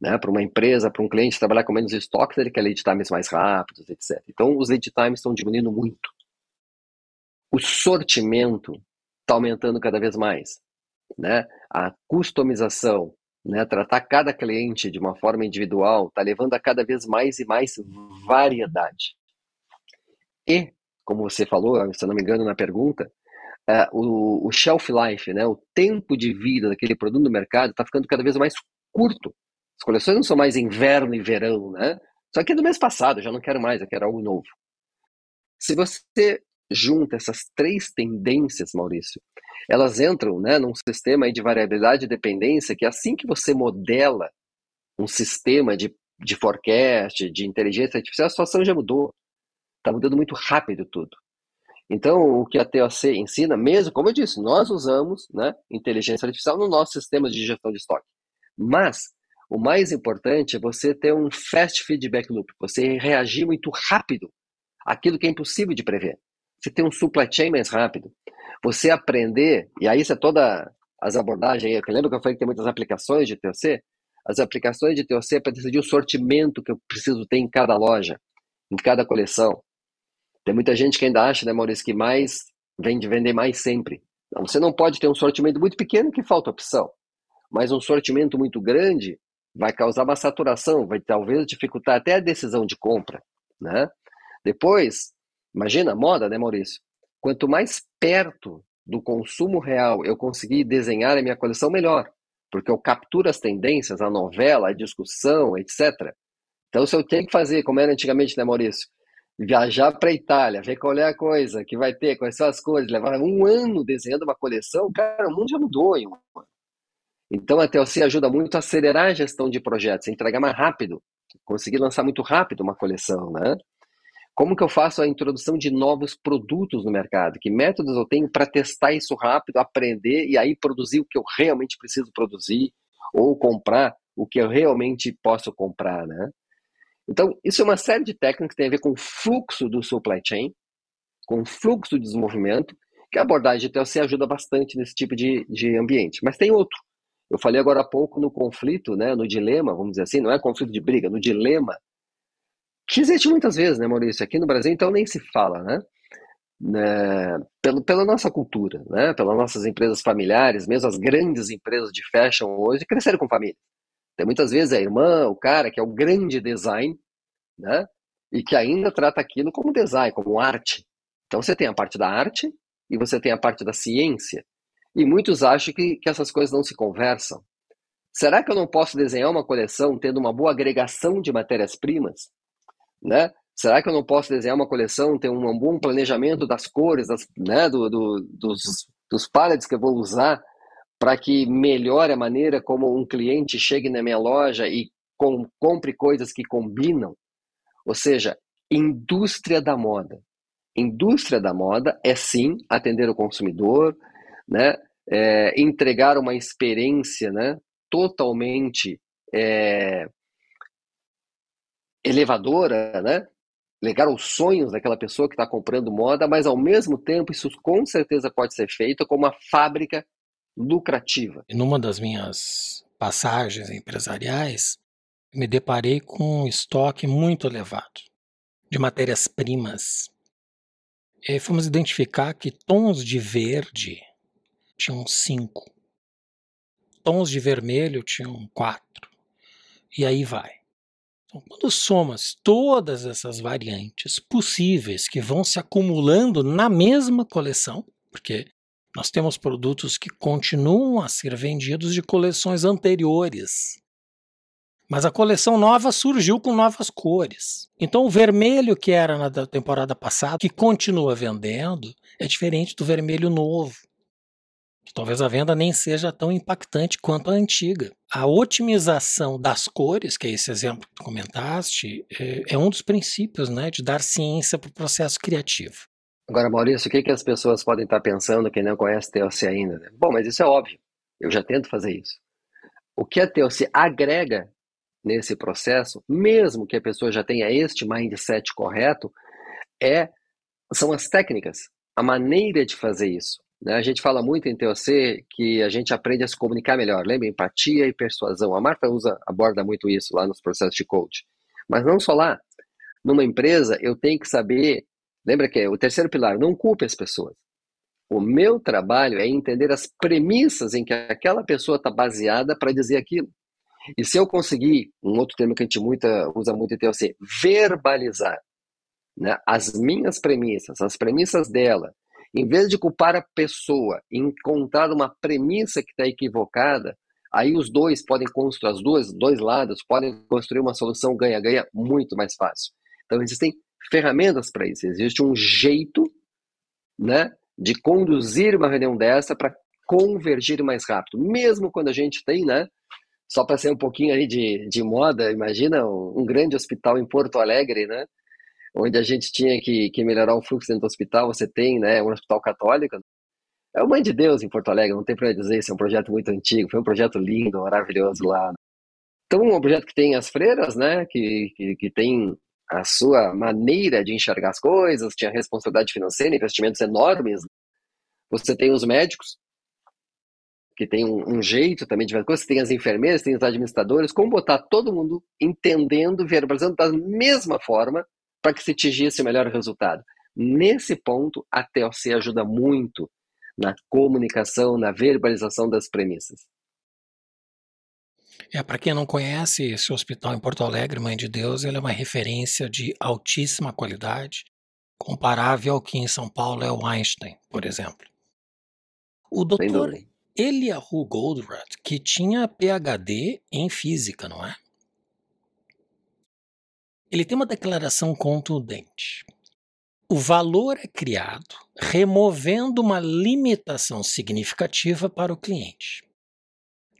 Né, para uma empresa, para um cliente trabalhar com menos estoques, ele quer lead times mais rápidos, etc. Então, os lead times estão diminuindo muito. O sortimento está aumentando cada vez mais. Né? A customização, né? tratar cada cliente de uma forma individual, está levando a cada vez mais e mais variedade. E, como você falou, se não me engano na pergunta, uh, o, o, shelf life, né? o tempo de vida daquele produto no mercado está ficando cada vez mais curto. As coleções não são mais inverno e verão, né? Só que é do mês passado, já não quero mais, eu quero algo novo. Se você junta essas três tendências, Maurício, elas entram né, num sistema de variabilidade e dependência que assim que você modela um sistema de, de forecast, de inteligência artificial, a situação já mudou. Está mudando muito rápido tudo. Então, o que a TOC ensina, mesmo, como eu disse, nós usamos né, inteligência artificial no nosso sistema de gestão de estoque. Mas o mais importante é você ter um fast feedback loop, você reagir muito rápido àquilo que é impossível de prever você ter um supply chain mais rápido, você aprender, e aí isso é toda as abordagens, eu lembro que eu falei que tem muitas aplicações de TOC, as aplicações de TOC é para decidir o sortimento que eu preciso ter em cada loja, em cada coleção. Tem muita gente que ainda acha, né, Maurício, que mais vende vender mais sempre. Não, você não pode ter um sortimento muito pequeno que falta opção, mas um sortimento muito grande vai causar uma saturação, vai talvez dificultar até a decisão de compra, né? Depois, Imagina, moda, né, Maurício? Quanto mais perto do consumo real eu conseguir desenhar a minha coleção, melhor. Porque eu capturo as tendências, a novela, a discussão, etc. Então, se eu tenho que fazer, como era antigamente, né, Maurício? Viajar para a Itália, ver qual é a coisa que vai ter, quais são as coisas, levar um ano desenhando uma coleção, cara, o mundo já mudou em um ano. Então, a TLC ajuda muito a acelerar a gestão de projetos, entregar mais rápido, conseguir lançar muito rápido uma coleção, né? Como que eu faço a introdução de novos produtos no mercado? Que métodos eu tenho para testar isso rápido, aprender e aí produzir o que eu realmente preciso produzir ou comprar o que eu realmente posso comprar, né? Então, isso é uma série de técnicas que tem a ver com o fluxo do supply chain, com o fluxo de desenvolvimento, que a abordagem de TLC ajuda bastante nesse tipo de, de ambiente. Mas tem outro. Eu falei agora há pouco no conflito, né, no dilema, vamos dizer assim, não é conflito de briga, no dilema, que existe muitas vezes, né, Maurício? Aqui no Brasil, então, nem se fala, né? né pelo, pela nossa cultura, né? pelas nossas empresas familiares, mesmo as grandes empresas de fashion hoje, cresceram com família. Tem muitas vezes a irmã, o cara que é o grande design, né? E que ainda trata aquilo como design, como arte. Então você tem a parte da arte e você tem a parte da ciência. E muitos acham que, que essas coisas não se conversam. Será que eu não posso desenhar uma coleção tendo uma boa agregação de matérias-primas? Né? Será que eu não posso desenhar uma coleção, ter um bom planejamento das cores, das, né, do, do, dos, dos que eu vou usar, para que melhore a maneira como um cliente chegue na minha loja e com, compre coisas que combinam? Ou seja, indústria da moda. Indústria da moda é sim atender o consumidor, né? É, entregar uma experiência né, totalmente é, elevadora, né? ligar os sonhos daquela pessoa que está comprando moda, mas ao mesmo tempo isso com certeza pode ser feito como uma fábrica lucrativa. Numa das minhas passagens empresariais, me deparei com um estoque muito elevado de matérias-primas. Fomos identificar que tons de verde tinham cinco, tons de vermelho tinham quatro, e aí vai. Então, quando somas todas essas variantes possíveis que vão se acumulando na mesma coleção, porque nós temos produtos que continuam a ser vendidos de coleções anteriores. Mas a coleção nova surgiu com novas cores. Então o vermelho que era na temporada passada, que continua vendendo, é diferente do vermelho novo talvez a venda nem seja tão impactante quanto a antiga. A otimização das cores, que é esse exemplo que tu comentaste, é, é um dos princípios né, de dar ciência para o processo criativo. Agora, Maurício, o que, que as pessoas podem estar pensando que não conhece TLC ainda? Né? Bom, mas isso é óbvio. Eu já tento fazer isso. O que a TLC agrega nesse processo, mesmo que a pessoa já tenha este mindset correto, é são as técnicas, a maneira de fazer isso. Né? A gente fala muito em TOC que a gente aprende a se comunicar melhor. Lembra? Empatia e persuasão. A Marta usa, aborda muito isso lá nos processos de coach. Mas não só lá. Numa empresa, eu tenho que saber. Lembra que é o terceiro pilar, não culpe as pessoas. O meu trabalho é entender as premissas em que aquela pessoa está baseada para dizer aquilo. E se eu conseguir, um outro termo que a gente muita, usa muito em TOC, verbalizar né, as minhas premissas, as premissas dela, em vez de culpar a pessoa e encontrar uma premissa que está equivocada, aí os dois podem construir, as duas, dois lados podem construir uma solução ganha-ganha muito mais fácil. Então existem ferramentas para isso, existe um jeito, né, de conduzir uma reunião dessa para convergir mais rápido, mesmo quando a gente tem, né, só para ser um pouquinho aí de, de moda, imagina um, um grande hospital em Porto Alegre, né, onde a gente tinha que, que melhorar o fluxo dentro do hospital, você tem né, um hospital católico. É o Mãe de Deus em Porto Alegre, não tem para dizer, isso é um projeto muito antigo, foi um projeto lindo, maravilhoso lá. Então, um projeto que tem as freiras, né, que, que, que tem a sua maneira de enxergar as coisas, tinha responsabilidade financeira, investimentos enormes. Você tem os médicos, que tem um, um, jeito também de ver coisas, tem as enfermeiras, tem os administradores, como botar todo mundo entendendo, verbalizando da mesma forma para que se atingisse o melhor resultado. Nesse ponto, a TLC ajuda muito na comunicação, na verbalização das premissas. É, para quem não conhece, esse hospital em Porto Alegre, Mãe de Deus, ele é uma referência de altíssima qualidade, comparável ao que em São Paulo é o Einstein, por exemplo. O doutor Eliahu Goldratt, que tinha PhD em física, não é? Ele tem uma declaração contundente. O valor é criado removendo uma limitação significativa para o cliente,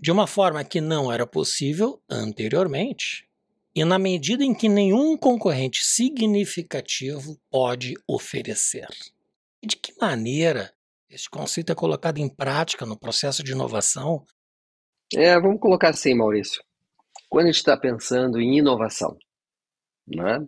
de uma forma que não era possível anteriormente, e na medida em que nenhum concorrente significativo pode oferecer. E de que maneira este conceito é colocado em prática no processo de inovação? É, vamos colocar assim, Maurício. Quando a gente está pensando em inovação, né?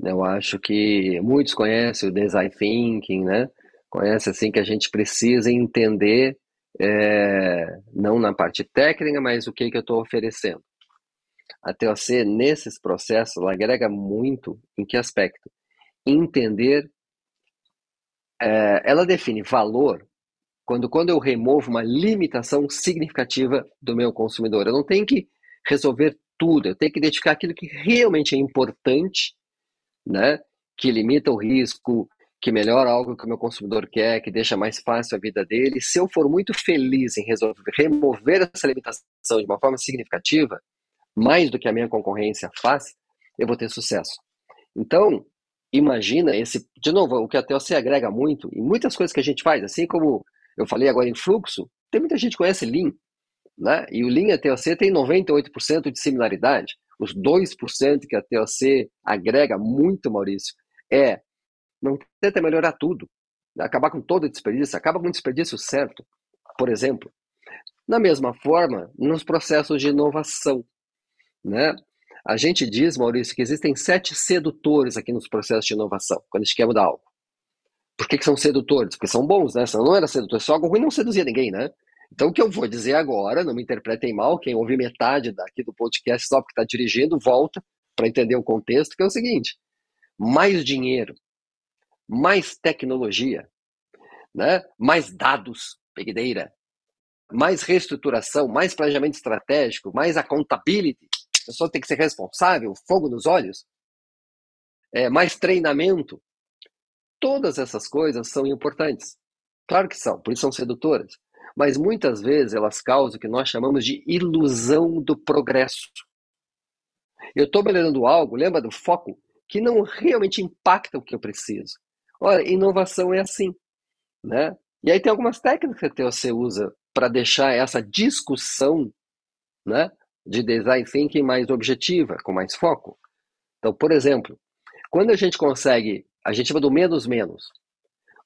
Eu acho que muitos conhecem o design thinking, né? Conhece assim que a gente precisa entender é, não na parte técnica, mas o que que eu estou oferecendo. A TOC nesses processos ela agrega muito em que aspecto? Entender, é, ela define valor quando quando eu removo uma limitação significativa do meu consumidor. Eu não tenho que resolver tudo, eu tenho que identificar aquilo que realmente é importante, né? Que limita o risco, que melhora algo que o meu consumidor quer, que deixa mais fácil a vida dele. Se eu for muito feliz em resolver, remover essa limitação de uma forma significativa, mais do que a minha concorrência faz, eu vou ter sucesso. Então, imagina esse, de novo, o que até você agrega muito, e muitas coisas que a gente faz, assim como eu falei agora em fluxo, tem muita gente que conhece Lean, né? E o Lean e a TOC tem 98% de similaridade. Os 2% que a TOC agrega muito, Maurício, é não tenta melhorar tudo, acabar com todo o desperdício, acaba com o desperdício certo, por exemplo. Da mesma forma, nos processos de inovação, né? A gente diz, Maurício, que existem sete sedutores aqui nos processos de inovação, quando a gente quer mudar algo. Por que, que são sedutores? Porque são bons, né? Se não era sedutor, só algo ruim não seduzia ninguém, né? Então, o que eu vou dizer agora, não me interpretem mal, quem ouve metade daqui do podcast só porque está dirigindo, volta para entender o contexto, que é o seguinte: mais dinheiro, mais tecnologia, né? mais dados, peguedeira, mais reestruturação, mais planejamento estratégico, mais accountability, a pessoa tem que ser responsável, fogo nos olhos, é, mais treinamento. Todas essas coisas são importantes. Claro que são, por isso são sedutoras. Mas muitas vezes elas causam o que nós chamamos de ilusão do progresso. Eu estou melhorando algo, lembra do foco, que não realmente impacta o que eu preciso. Olha, inovação é assim, né? E aí tem algumas técnicas que TOC usa para deixar essa discussão, né, de design thinking mais objetiva, com mais foco. Então, por exemplo, quando a gente consegue, a gente chama do menos menos.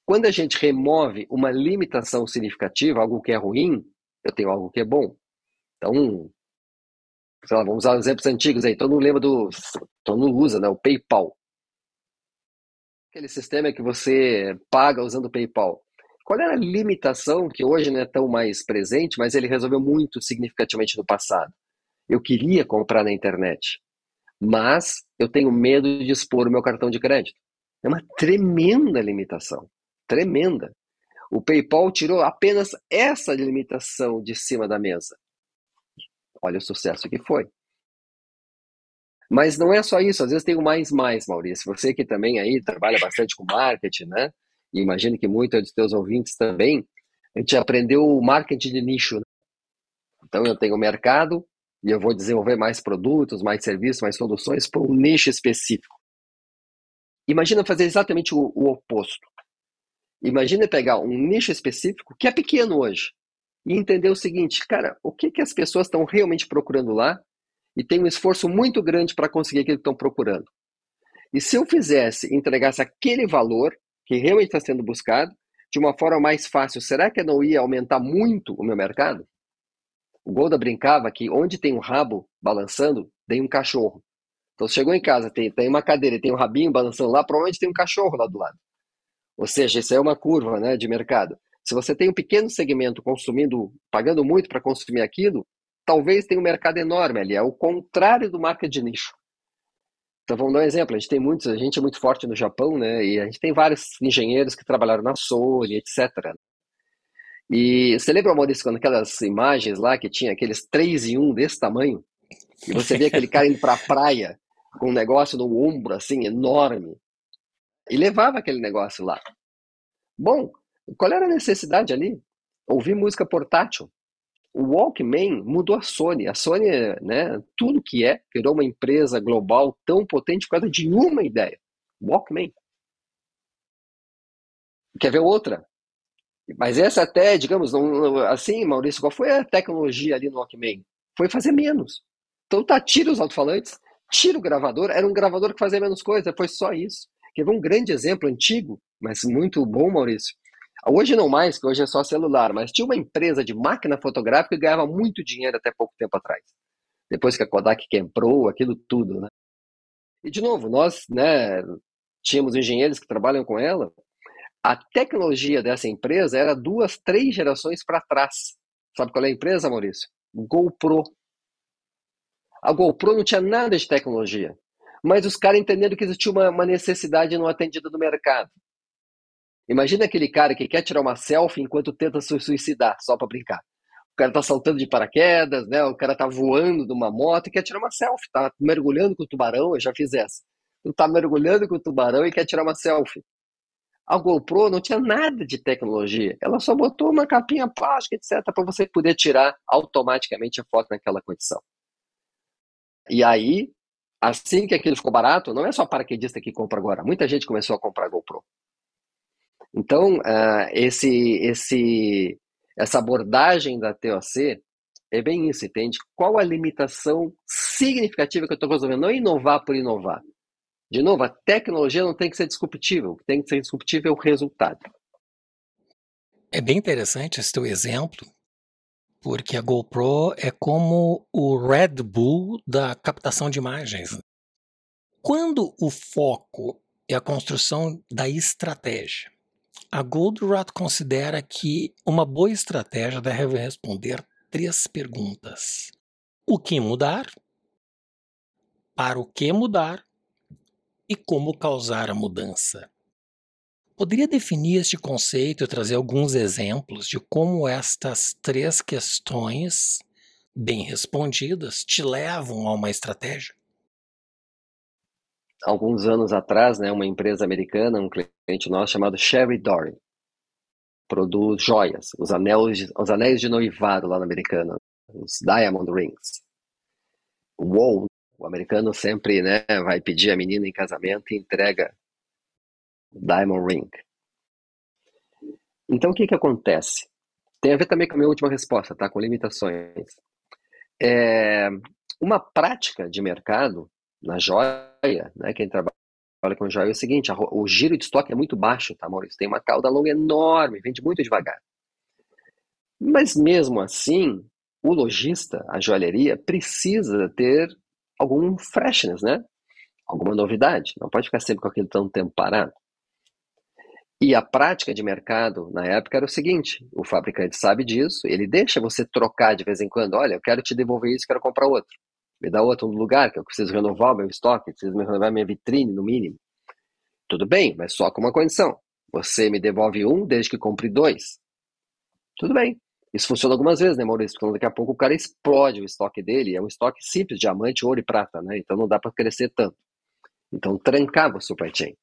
Quando a gente remove uma limitação significativa, algo que é ruim, eu tenho algo que é bom. Então, sei lá, vamos usar exemplos antigos aí. Todo mundo lembra do, todo mundo usa, né, o PayPal aquele sistema que você paga usando o PayPal. Qual era a limitação que hoje não é tão mais presente, mas ele resolveu muito significativamente no passado? Eu queria comprar na internet, mas eu tenho medo de expor o meu cartão de crédito. É uma tremenda limitação, tremenda. O PayPal tirou apenas essa limitação de cima da mesa. Olha o sucesso que foi. Mas não é só isso, às vezes tem o mais mais, Maurício. Você que também aí trabalha bastante com marketing, né? E imagino que muitos dos teus ouvintes também, a gente aprendeu o marketing de nicho. Né? Então eu tenho o mercado e eu vou desenvolver mais produtos, mais serviços, mais soluções para um nicho específico. Imagina fazer exatamente o, o oposto. Imagina pegar um nicho específico que é pequeno hoje e entender o seguinte, cara, o que, que as pessoas estão realmente procurando lá e tem um esforço muito grande para conseguir aquilo que estão procurando. E se eu fizesse, entregasse aquele valor que realmente está sendo buscado, de uma forma mais fácil, será que eu não ia aumentar muito o meu mercado? O Golda brincava que onde tem um rabo balançando, tem um cachorro. Então, chegou em casa, tem, tem uma cadeira e tem um rabinho balançando lá, provavelmente tem um cachorro lá do lado. Ou seja, isso é uma curva né, de mercado. Se você tem um pequeno segmento consumindo, pagando muito para consumir aquilo, talvez tenha um mercado enorme ali, é o contrário do marca de nicho. Então vamos dar um exemplo, a gente tem muitos, a gente é muito forte no Japão, né? E a gente tem vários engenheiros que trabalharam na Sony, etc. E você lembra, Maurício, quando aquelas imagens lá que tinha aqueles 3 em 1 desse tamanho? E você vê aquele cara indo para a praia com um negócio no ombro assim enorme. E levava aquele negócio lá. Bom, qual era a necessidade ali? Ouvir música portátil o Walkman mudou a Sony. A Sony, né, tudo que é, virou uma empresa global tão potente por causa de uma ideia: Walkman. Quer ver outra? Mas essa até, digamos, não, assim, Maurício, qual foi a tecnologia ali no Walkman? Foi fazer menos. Então tá, tira os alto-falantes, tira o gravador, era um gravador que fazia menos coisa, foi só isso. Quer ver um grande exemplo antigo, mas muito bom, Maurício? Hoje não mais, que hoje é só celular, mas tinha uma empresa de máquina fotográfica que ganhava muito dinheiro até pouco tempo atrás. Depois que a Kodak quebrou, aquilo tudo, né? E, de novo, nós né, tínhamos engenheiros que trabalham com ela. A tecnologia dessa empresa era duas, três gerações para trás. Sabe qual é a empresa, Maurício? GoPro. A GoPro não tinha nada de tecnologia, mas os caras entenderam que existia uma, uma necessidade não atendida do mercado. Imagina aquele cara que quer tirar uma selfie enquanto tenta se suicidar, só para brincar. O cara tá saltando de paraquedas, né? O cara tá voando de uma moto e quer tirar uma selfie, tá mergulhando com o tubarão, eu já fiz essa. Tu tá mergulhando com o tubarão e quer tirar uma selfie. A GoPro não tinha nada de tecnologia, ela só botou uma capinha plástica, etc, para você poder tirar automaticamente a foto naquela condição. E aí, assim que aquilo ficou barato, não é só paraquedista que compra agora, muita gente começou a comprar GoPro. Então, uh, esse, esse, essa abordagem da TOC é bem isso, entende? Qual a limitação significativa que eu estou resolvendo? Não é inovar por inovar. De novo, a tecnologia não tem que ser disruptível, o que tem que ser disruptível é o resultado. É bem interessante esse teu exemplo, porque a GoPro é como o Red Bull da captação de imagens. Quando o foco é a construção da estratégia, a Goldratt considera que uma boa estratégia deve responder três perguntas: o que mudar, para o que mudar e como causar a mudança. Poderia definir este conceito e trazer alguns exemplos de como estas três questões, bem respondidas, te levam a uma estratégia? alguns anos atrás, né, uma empresa americana, um cliente nosso chamado Sherry Dory, produz joias, os anéis, os anéis de noivado lá na americana, os diamond rings. Uou, o americano sempre, né, vai pedir a menina em casamento e entrega diamond ring. Então o que que acontece? Tem a ver também com a minha última resposta, tá? Com limitações. É, uma prática de mercado na joia, né, quem trabalha com joia, é o seguinte, a, o giro de estoque é muito baixo, tá, Maurício? Tem uma cauda longa enorme, vende muito devagar. Mas mesmo assim, o lojista, a joalheria, precisa ter algum freshness, né? Alguma novidade. Não pode ficar sempre com aquele tanto tempo parado. E a prática de mercado na época era o seguinte: o fabricante sabe disso, ele deixa você trocar de vez em quando. Olha, eu quero te devolver isso, quero comprar outro me dá outro lugar, que eu preciso renovar o meu estoque, preciso renovar minha vitrine, no mínimo. Tudo bem, mas só com uma condição. Você me devolve um desde que compre dois. Tudo bem. Isso funciona algumas vezes, né, Maurício? Porque daqui a pouco o cara explode o estoque dele. É um estoque simples, diamante, ouro e prata, né? Então não dá para crescer tanto. Então trancava o supply chain.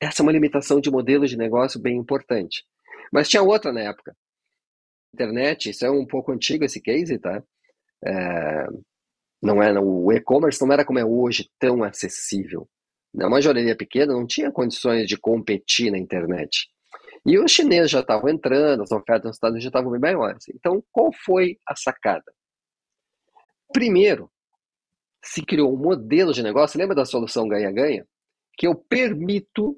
Essa é uma limitação de modelo de negócio bem importante. Mas tinha outra na época. Internet, isso é um pouco antigo esse case, tá? É, não era o e-commerce não era como é hoje tão acessível. Né? Uma joalheria pequena não tinha condições de competir na internet. E os chineses já estavam entrando, as ofertas nos Estados Unidos já estavam bem maiores. Então, qual foi a sacada? Primeiro, se criou um modelo de negócio, lembra da solução ganha-ganha? Que eu permito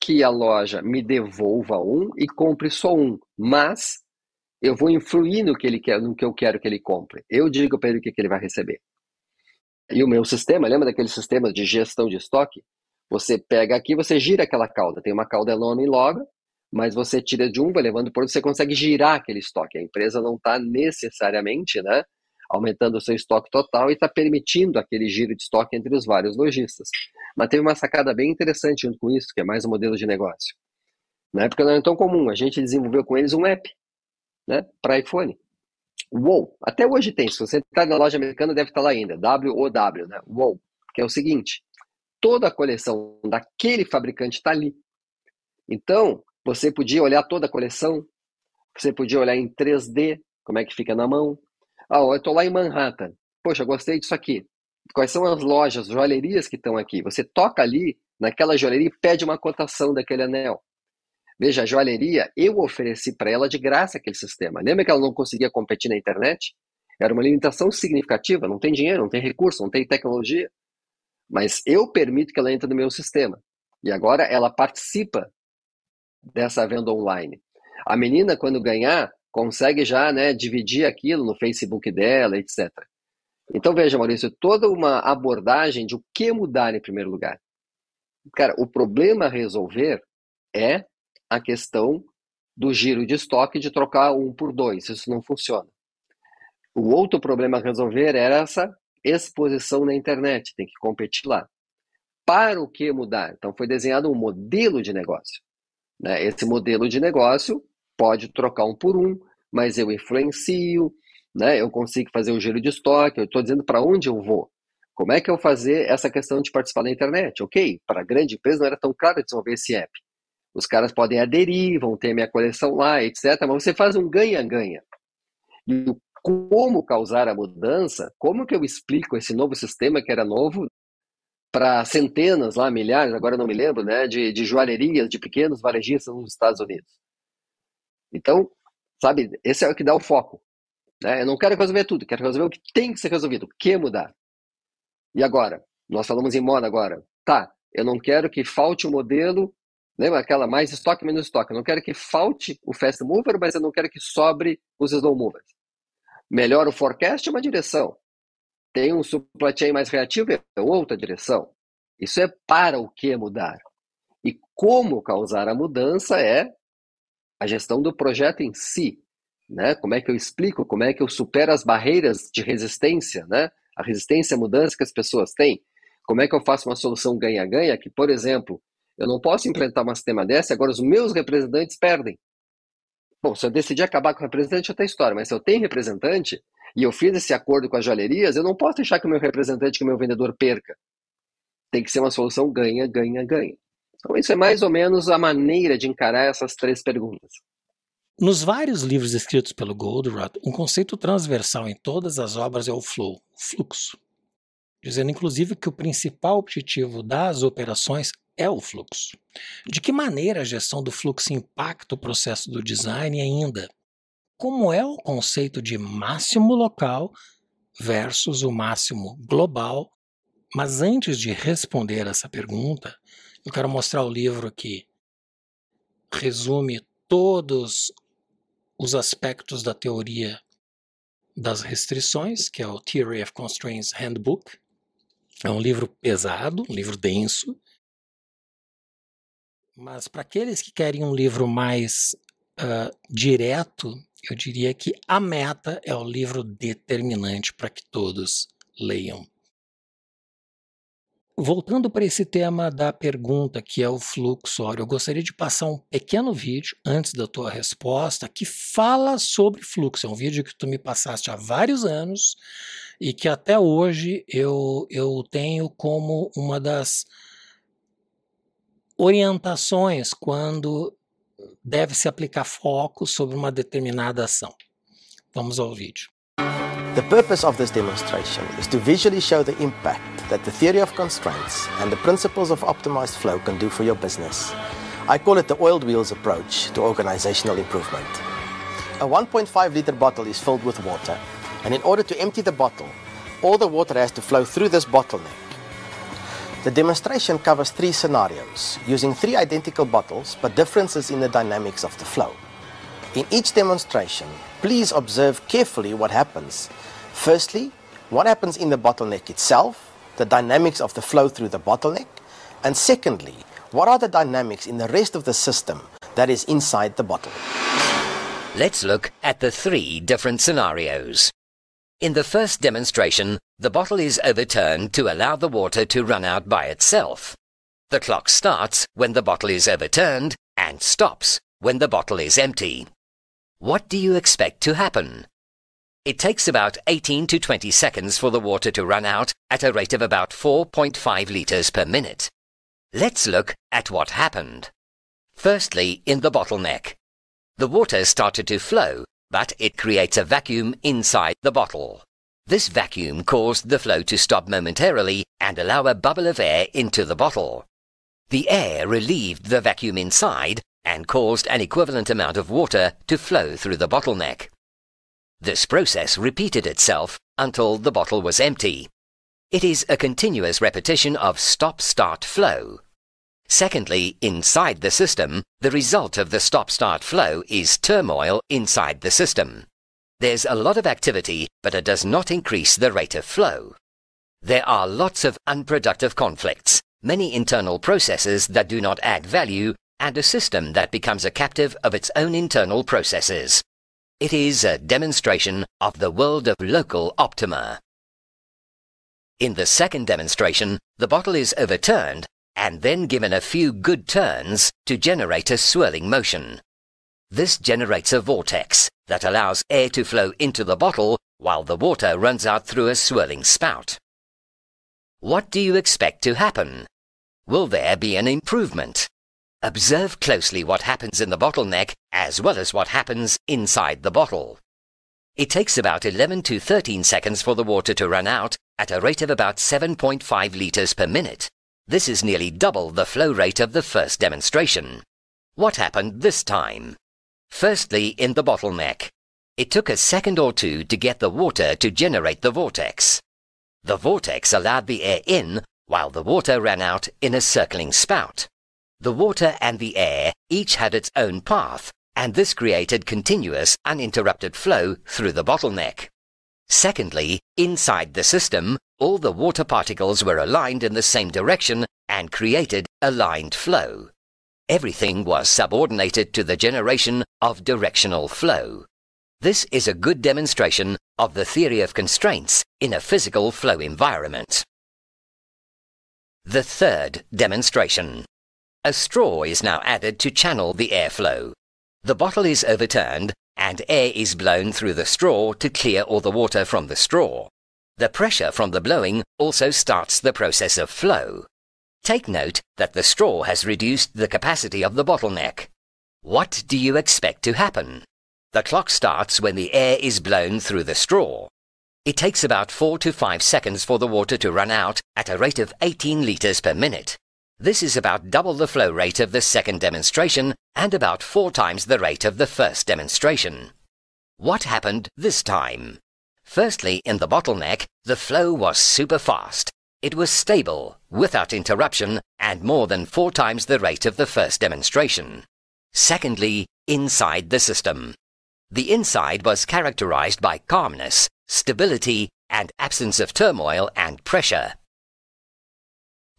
que a loja me devolva um e compre só um, mas eu vou influir no que ele quer, no que eu quero que ele compre. Eu digo para ele o que, que ele vai receber. E o meu sistema, lembra daquele sistema de gestão de estoque? Você pega aqui, você gira aquela cauda. Tem uma cauda enorme logo, mas você tira de um, vai levando por outro, você consegue girar aquele estoque. A empresa não está necessariamente né, aumentando o seu estoque total e está permitindo aquele giro de estoque entre os vários lojistas. Mas teve uma sacada bem interessante junto com isso, que é mais um modelo de negócio. Na época não era tão comum, a gente desenvolveu com eles um app né, para iPhone. Wow, até hoje tem. Se você entrar na loja americana, deve estar lá ainda. WOW, né? Wow, que é o seguinte: toda a coleção daquele fabricante está ali. Então, você podia olhar toda a coleção, você podia olhar em 3D, como é que fica na mão. Ah, eu estou lá em Manhattan. Poxa, gostei disso aqui. Quais são as lojas, joalherias que estão aqui? Você toca ali naquela joalheria e pede uma cotação daquele anel. Veja, a joalheria, eu ofereci para ela de graça aquele sistema. Lembra que ela não conseguia competir na internet? Era uma limitação significativa, não tem dinheiro, não tem recurso, não tem tecnologia. Mas eu permito que ela entre no meu sistema. E agora ela participa dessa venda online. A menina, quando ganhar, consegue já né, dividir aquilo no Facebook dela, etc. Então veja, Maurício, toda uma abordagem de o que mudar em primeiro lugar. Cara, o problema a resolver é a questão do giro de estoque de trocar um por dois. Isso não funciona. O outro problema a resolver era essa exposição na internet, tem que competir lá. Para o que mudar? Então foi desenhado um modelo de negócio. Né? Esse modelo de negócio pode trocar um por um, mas eu influencio, né? eu consigo fazer o giro de estoque, eu estou dizendo para onde eu vou. Como é que eu fazer essa questão de participar da internet? Ok, para grande empresa não era tão claro desenvolver esse app. Os caras podem aderir, vão ter minha coleção lá, etc. Mas você faz um ganha-ganha. E como causar a mudança, como que eu explico esse novo sistema que era novo para centenas, lá milhares, agora não me lembro, né, de, de joalherias, de pequenos varejistas nos Estados Unidos. Então, sabe, esse é o que dá o foco. Né? Eu não quero resolver tudo, quero resolver o que tem que ser resolvido, o que mudar. E agora? Nós falamos em moda agora. Tá, eu não quero que falte o modelo, lembra aquela mais estoque, menos estoque. Eu não quero que falte o fast mover, mas eu não quero que sobre os slow movers. Melhor o forecast é uma direção. Tem um supply chain mais reativo, é outra direção. Isso é para o que mudar. E como causar a mudança é a gestão do projeto em si. Né? Como é que eu explico, como é que eu supero as barreiras de resistência, né? a resistência à mudança que as pessoas têm. Como é que eu faço uma solução ganha-ganha que, por exemplo, eu não posso implementar um sistema dessa e agora os meus representantes perdem. Bom, se eu decidir acabar com o representante, outra história, mas se eu tenho representante e eu fiz esse acordo com as joalherias, eu não posso deixar que o meu representante, que o meu vendedor perca. Tem que ser uma solução ganha, ganha, ganha. Então, isso é mais ou menos a maneira de encarar essas três perguntas. Nos vários livros escritos pelo Goldratt, um conceito transversal em todas as obras é o flow, o fluxo, dizendo inclusive que o principal objetivo das operações é o fluxo. De que maneira a gestão do fluxo impacta o processo do design e ainda? Como é o conceito de máximo local versus o máximo global? Mas antes de responder essa pergunta, eu quero mostrar o livro que resume todos os aspectos da teoria das restrições, que é o Theory of Constraints Handbook. É um livro pesado, um livro denso. Mas para aqueles que querem um livro mais uh, direto, eu diria que A Meta é o livro determinante para que todos leiam. Voltando para esse tema da pergunta, que é o fluxo, eu gostaria de passar um pequeno vídeo antes da tua resposta que fala sobre fluxo. É um vídeo que tu me passaste há vários anos e que até hoje eu, eu tenho como uma das orientações quando deve se aplicar foco sobre uma determinada ação. Vamos ao vídeo. The purpose of this demonstration is to visually show the impact that the theory of constraints and the principles of optimized flow can do for your business. I call it the oiled wheels approach to organizational improvement. A 1.5 liter bottle is filled with water, and in order to empty the bottle, all the water has to flow through this bottleneck. The demonstration covers three scenarios, using three identical bottles but differences in the dynamics of the flow. In each demonstration, please observe carefully what happens. Firstly, what happens in the bottleneck itself, the dynamics of the flow through the bottleneck, and secondly, what are the dynamics in the rest of the system that is inside the bottle. Let's look at the three different scenarios. In the first demonstration, the bottle is overturned to allow the water to run out by itself. The clock starts when the bottle is overturned and stops when the bottle is empty. What do you expect to happen? It takes about 18 to 20 seconds for the water to run out at a rate of about 4.5 litres per minute. Let's look at what happened. Firstly, in the bottleneck. The water started to flow, but it creates a vacuum inside the bottle. This vacuum caused the flow to stop momentarily and allow a bubble of air into the bottle. The air relieved the vacuum inside and caused an equivalent amount of water to flow through the bottleneck. This process repeated itself until the bottle was empty. It is a continuous repetition of stop-start flow. Secondly, inside the system, the result of the stop-start flow is turmoil inside the system. There's a lot of activity, but it does not increase the rate of flow. There are lots of unproductive conflicts, many internal processes that do not add value, and a system that becomes a captive of its own internal processes. It is a demonstration of the world of local optima. In the second demonstration, the bottle is overturned and then given a few good turns to generate a swirling motion. This generates a vortex that allows air to flow into the bottle while the water runs out through a swirling spout. What do you expect to happen? Will there be an improvement? Observe closely what happens in the bottleneck as well as what happens inside the bottle. It takes about 11 to 13 seconds for the water to run out at a rate of about 7.5 litres per minute. This is nearly double the flow rate of the first demonstration. What happened this time? Firstly, in the bottleneck. It took a second or two to get the water to generate the vortex. The vortex allowed the air in while the water ran out in a circling spout. The water and the air each had its own path, and this created continuous, uninterrupted flow through the bottleneck. Secondly, inside the system, all the water particles were aligned in the same direction and created aligned flow. Everything was subordinated to the generation of directional flow. This is a good demonstration of the theory of constraints in a physical flow environment. The third demonstration. A straw is now added to channel the airflow. The bottle is overturned and air is blown through the straw to clear all the water from the straw. The pressure from the blowing also starts the process of flow. Take note that the straw has reduced the capacity of the bottleneck. What do you expect to happen? The clock starts when the air is blown through the straw. It takes about 4 to 5 seconds for the water to run out at a rate of 18 litres per minute. This is about double the flow rate of the second demonstration and about four times the rate of the first demonstration. What happened this time? Firstly, in the bottleneck, the flow was super fast. It was stable, without interruption, and more than four times the rate of the first demonstration. Secondly, inside the system. The inside was characterized by calmness, stability, and absence of turmoil and pressure.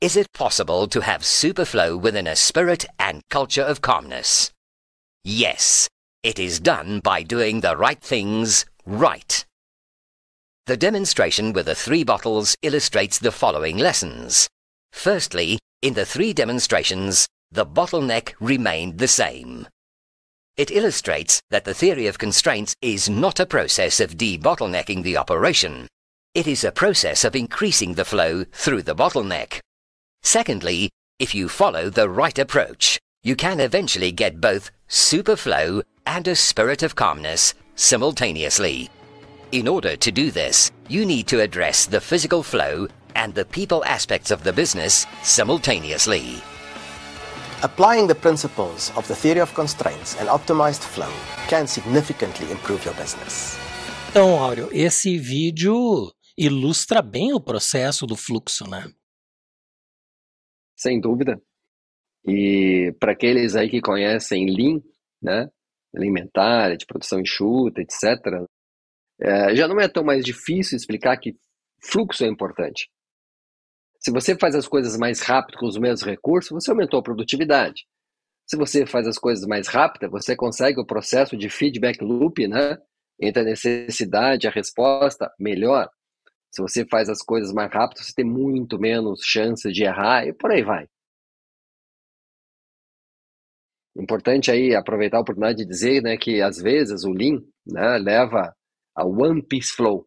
Is it possible to have superflow within a spirit and culture of calmness? Yes, it is done by doing the right things right. The demonstration with the three bottles illustrates the following lessons. Firstly, in the three demonstrations, the bottleneck remained the same. It illustrates that the theory of constraints is not a process of debottlenecking the operation. It is a process of increasing the flow through the bottleneck. Secondly, if you follow the right approach, you can eventually get both superflow and a spirit of calmness simultaneously. In order to do this, you need to address the physical flow and the people aspects of the business simultaneously. Applying the principles of the theory of constraints and optimized flow can significantly improve your business. Então, Áureo, esse vídeo ilustra bem o processo do fluxo, né? Sem dúvida. E para aqueles aí que conhecem Lean, né, alimentar, de produção enxuta, etc., é, já não é tão mais difícil explicar que fluxo é importante. Se você faz as coisas mais rápido com os mesmos recursos, você aumentou a produtividade. Se você faz as coisas mais rápido, você consegue o processo de feedback loop, né? Entre a necessidade e a resposta melhor. Se você faz as coisas mais rápido, você tem muito menos chance de errar e por aí vai. Importante aí aproveitar a oportunidade de dizer né, que às vezes o Lean né, leva a One Piece Flow.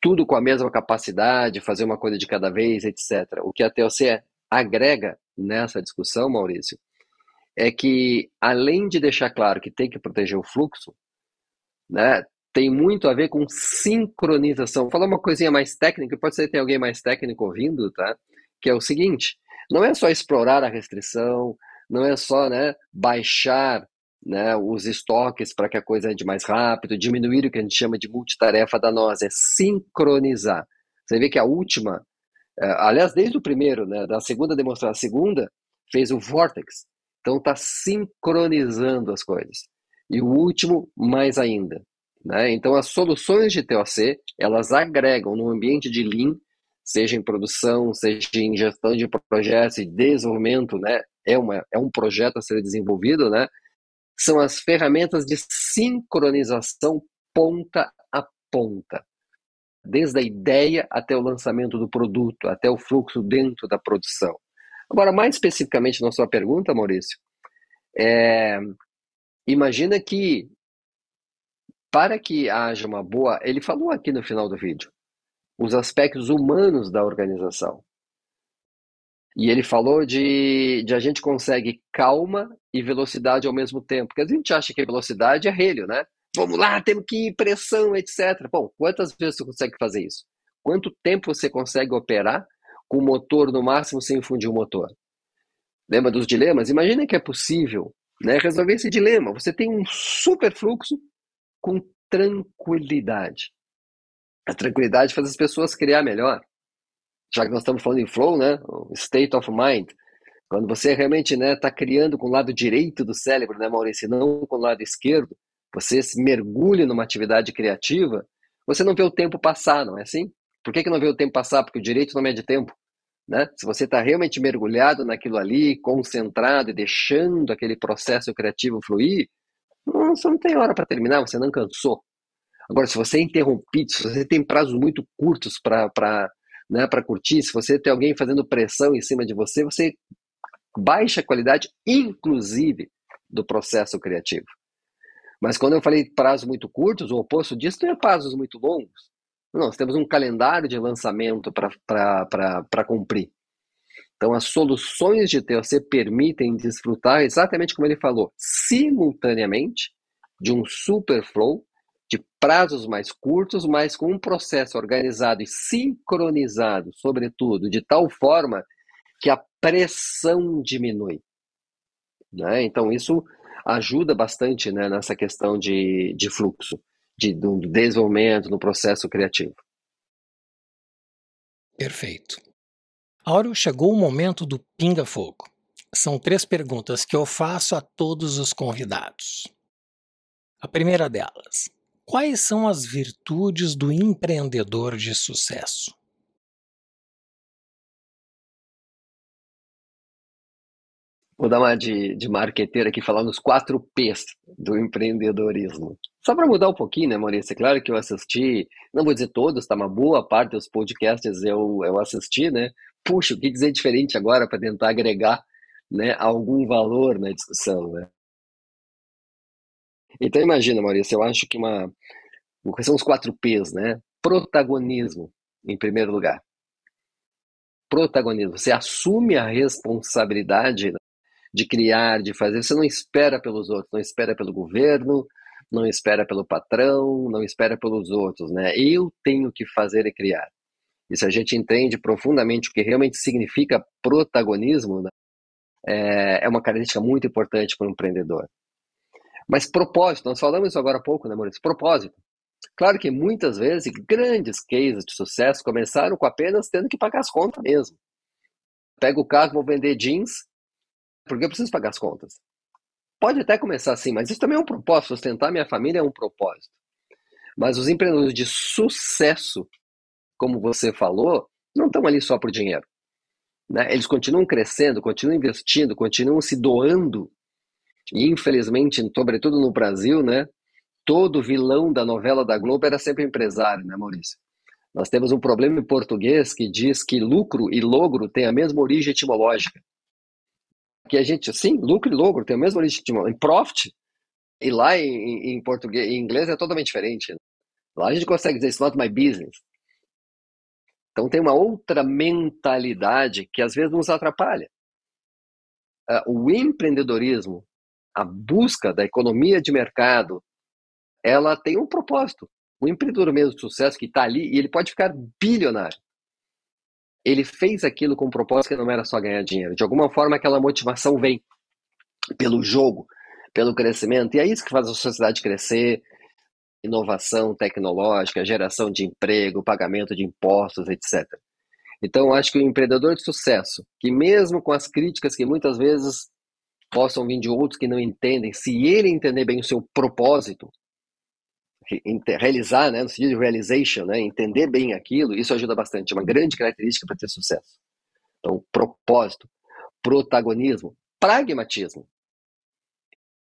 Tudo com a mesma capacidade, fazer uma coisa de cada vez, etc. O que a TLC agrega nessa discussão, Maurício, é que além de deixar claro que tem que proteger o fluxo, né, tem muito a ver com sincronização. Vou falar uma coisinha mais técnica, pode ser que tenha alguém mais técnico ouvindo, tá? Que é o seguinte: não é só explorar a restrição, não é só né, baixar né, os estoques para que a coisa ande mais rápido, diminuir o que a gente chama de multitarefa danosa, é sincronizar. Você vê que a última, é, aliás, desde o primeiro, né, da segunda demonstração, a segunda fez o vortex, então está sincronizando as coisas. E o último, mais ainda. Né? Então, as soluções de TOC, elas agregam no ambiente de Lean, seja em produção, seja em gestão de projetos e desenvolvimento, né? é, uma, é um projeto a ser desenvolvido, né? são as ferramentas de sincronização ponta a ponta desde a ideia até o lançamento do produto, até o fluxo dentro da produção. Agora, mais especificamente na sua pergunta, Maurício, é, imagina que para que haja uma boa, ele falou aqui no final do vídeo, os aspectos humanos da organização. E ele falou de, de a gente consegue calma e velocidade ao mesmo tempo. Porque a gente acha que velocidade é relho, né? Vamos lá, temos que ir, pressão, etc. Bom, quantas vezes você consegue fazer isso? Quanto tempo você consegue operar com o motor no máximo sem fundir o motor? Lembra dos dilemas? Imagina que é possível né, resolver esse dilema. Você tem um super fluxo com tranquilidade. A tranquilidade faz as pessoas criar melhor. Já que nós estamos falando em flow, né? State of mind. Quando você realmente está né, tá criando com o lado direito do cérebro, né, Maurício, não com o lado esquerdo, você se mergulha numa atividade criativa, você não vê o tempo passar, não é assim? Por que, que não vê o tempo passar? Porque o direito não mede tempo. Né? Se você está realmente mergulhado naquilo ali, concentrado e deixando aquele processo criativo fluir, não, você não tem hora para terminar, você não cansou. Agora, se você é interrompido, se você tem prazos muito curtos para né, curtir, se você tem alguém fazendo pressão em cima de você, você baixa a qualidade, inclusive, do processo criativo. Mas quando eu falei prazos muito curtos, o oposto disso é prazos muito longos. Nós temos um calendário de lançamento para cumprir. Então, as soluções de TOC permitem desfrutar, exatamente como ele falou, simultaneamente de um super flow, de prazos mais curtos, mas com um processo organizado e sincronizado, sobretudo, de tal forma que a pressão diminui. Né? Então, isso ajuda bastante né, nessa questão de, de fluxo, de, desenvolvimento, no processo criativo. Perfeito. Áureo, chegou o momento do pinga-fogo. São três perguntas que eu faço a todos os convidados. A primeira delas: quais são as virtudes do empreendedor de sucesso? Vou dar uma de, de marqueteiro aqui, falar nos quatro P's do empreendedorismo. Só para mudar um pouquinho, né, Maurício? É claro que eu assisti, não vou dizer todos, tá? Uma boa parte dos podcasts eu, eu assisti, né? Puxa, o que dizer diferente agora para tentar agregar né, algum valor na discussão, né? Então imagina, Maurício, eu acho que uma. São os quatro P's, né? Protagonismo, em primeiro lugar. Protagonismo. Você assume a responsabilidade de criar, de fazer. Você não espera pelos outros, não espera pelo governo, não espera pelo patrão, não espera pelos outros, né? Eu tenho que fazer e criar. E se a gente entende profundamente o que realmente significa protagonismo, né? é, é uma característica muito importante para um empreendedor. Mas propósito, nós falamos isso agora há pouco, né, Maurício? Propósito. Claro que muitas vezes grandes cases de sucesso começaram com apenas tendo que pagar as contas mesmo. Pega o carro, vou vender jeans, porque eu preciso pagar as contas. Pode até começar assim, mas isso também é um propósito. Sustentar minha família é um propósito. Mas os empreendedores de sucesso, como você falou, não estão ali só por dinheiro. Né? Eles continuam crescendo, continuam investindo, continuam se doando. E infelizmente, sobretudo no Brasil, né, todo vilão da novela da Globo era sempre empresário, né, Maurício? Nós temos um problema em português que diz que lucro e logro têm a mesma origem etimológica que a gente, sim, lucro e logro, tem o mesmo origem em profit, e lá em, em, português, em inglês é totalmente diferente. Lá a gente consegue dizer, it's not my business. Então tem uma outra mentalidade que às vezes nos atrapalha. Uh, o empreendedorismo, a busca da economia de mercado, ela tem um propósito. O empreendedor mesmo de sucesso que está ali, e ele pode ficar bilionário ele fez aquilo com um propósito que não era só ganhar dinheiro. De alguma forma, aquela motivação vem pelo jogo, pelo crescimento. E é isso que faz a sociedade crescer: inovação tecnológica, geração de emprego, pagamento de impostos, etc. Então, acho que o empreendedor de sucesso, que mesmo com as críticas que muitas vezes possam vir de outros que não entendem, se ele entender bem o seu propósito, realizar, né, no sentido de realization, né, entender bem aquilo, isso ajuda bastante. É uma grande característica para ter sucesso. Então, propósito, protagonismo, pragmatismo.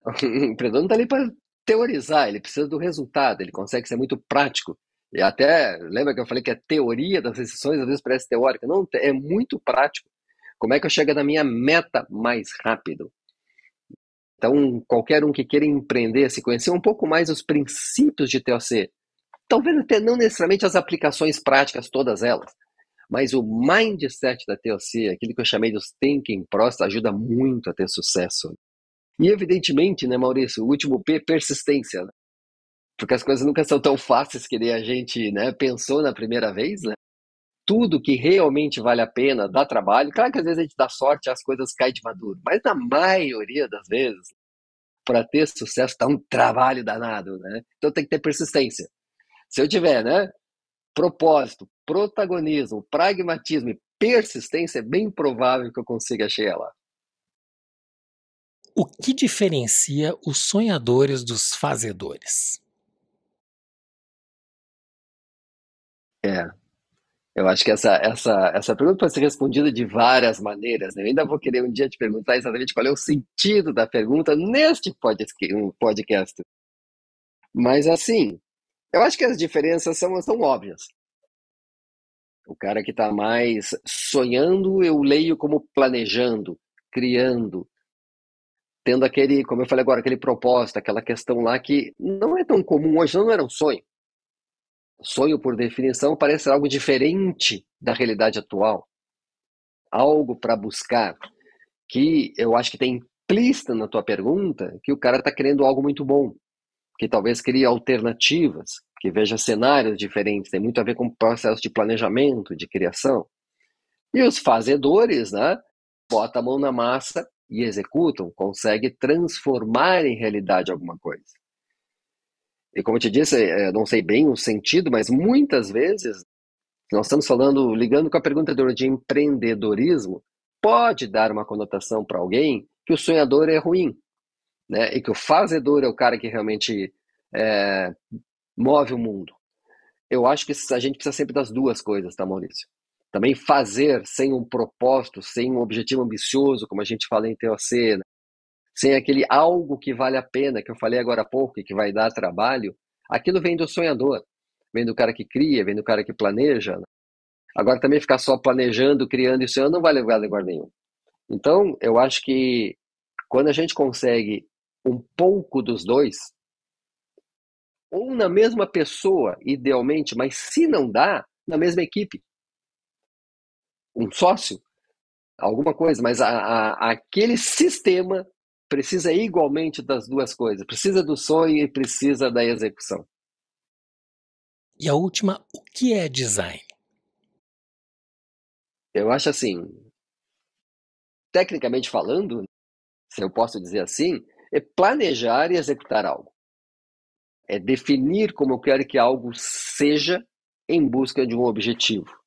O empreendedor não está ali para teorizar, ele precisa do resultado, ele consegue ser muito prático. E até, lembra que eu falei que a teoria das decisões às vezes parece teórica? Não, é muito prático. Como é que eu chego na minha meta mais rápido? Então, qualquer um que queira empreender, se conhecer um pouco mais os princípios de TOC, talvez até não necessariamente as aplicações práticas, todas elas, mas o mindset da TOC, aquilo que eu chamei dos thinking process, ajuda muito a ter sucesso. E evidentemente, né, Maurício, o último P, persistência. Né? Porque as coisas nunca são tão fáceis que nem a gente né, pensou na primeira vez, né? Tudo que realmente vale a pena dá trabalho. Claro que às vezes a gente dá sorte e as coisas caem de maduro, mas na maioria das vezes, para ter sucesso, está um trabalho danado, né? Então tem que ter persistência. Se eu tiver, né, propósito, protagonismo, pragmatismo e persistência, é bem provável que eu consiga chegar lá. O que diferencia os sonhadores dos fazedores? É, eu acho que essa, essa, essa pergunta pode ser respondida de várias maneiras. Né? Eu ainda vou querer um dia te perguntar exatamente qual é o sentido da pergunta neste podcast. Mas, assim, eu acho que as diferenças são, são óbvias. O cara que está mais sonhando, eu leio como planejando, criando, tendo aquele, como eu falei agora, aquele propósito, aquela questão lá que não é tão comum hoje, não era um sonho. Sonho, por definição, parece algo diferente da realidade atual. Algo para buscar, que eu acho que tem implícita na tua pergunta que o cara está querendo algo muito bom, que talvez crie alternativas, que veja cenários diferentes, tem muito a ver com o processo de planejamento, de criação. E os fazedores, né, bota a mão na massa e executam, consegue transformar em realidade alguma coisa. E como eu te disse, é, não sei bem o sentido, mas muitas vezes nós estamos falando, ligando com a pergunta de empreendedorismo, pode dar uma conotação para alguém que o sonhador é ruim, né? E que o fazedor é o cara que realmente é, move o mundo. Eu acho que a gente precisa sempre das duas coisas, tá, Maurício? Também fazer sem um propósito, sem um objetivo ambicioso, como a gente fala em TOC, né? Sem aquele algo que vale a pena, que eu falei agora há pouco, e que vai dar trabalho, aquilo vem do sonhador, vem do cara que cria, vem do cara que planeja. Né? Agora também ficar só planejando, criando e sonhando não vai levar a lugar nenhum. Então, eu acho que quando a gente consegue um pouco dos dois, ou na mesma pessoa, idealmente, mas se não dá, na mesma equipe um sócio, alguma coisa, mas a, a, aquele sistema precisa igualmente das duas coisas. Precisa do sonho e precisa da execução. E a última, o que é design? Eu acho assim, tecnicamente falando, se eu posso dizer assim, é planejar e executar algo. É definir como eu quero que algo seja em busca de um objetivo.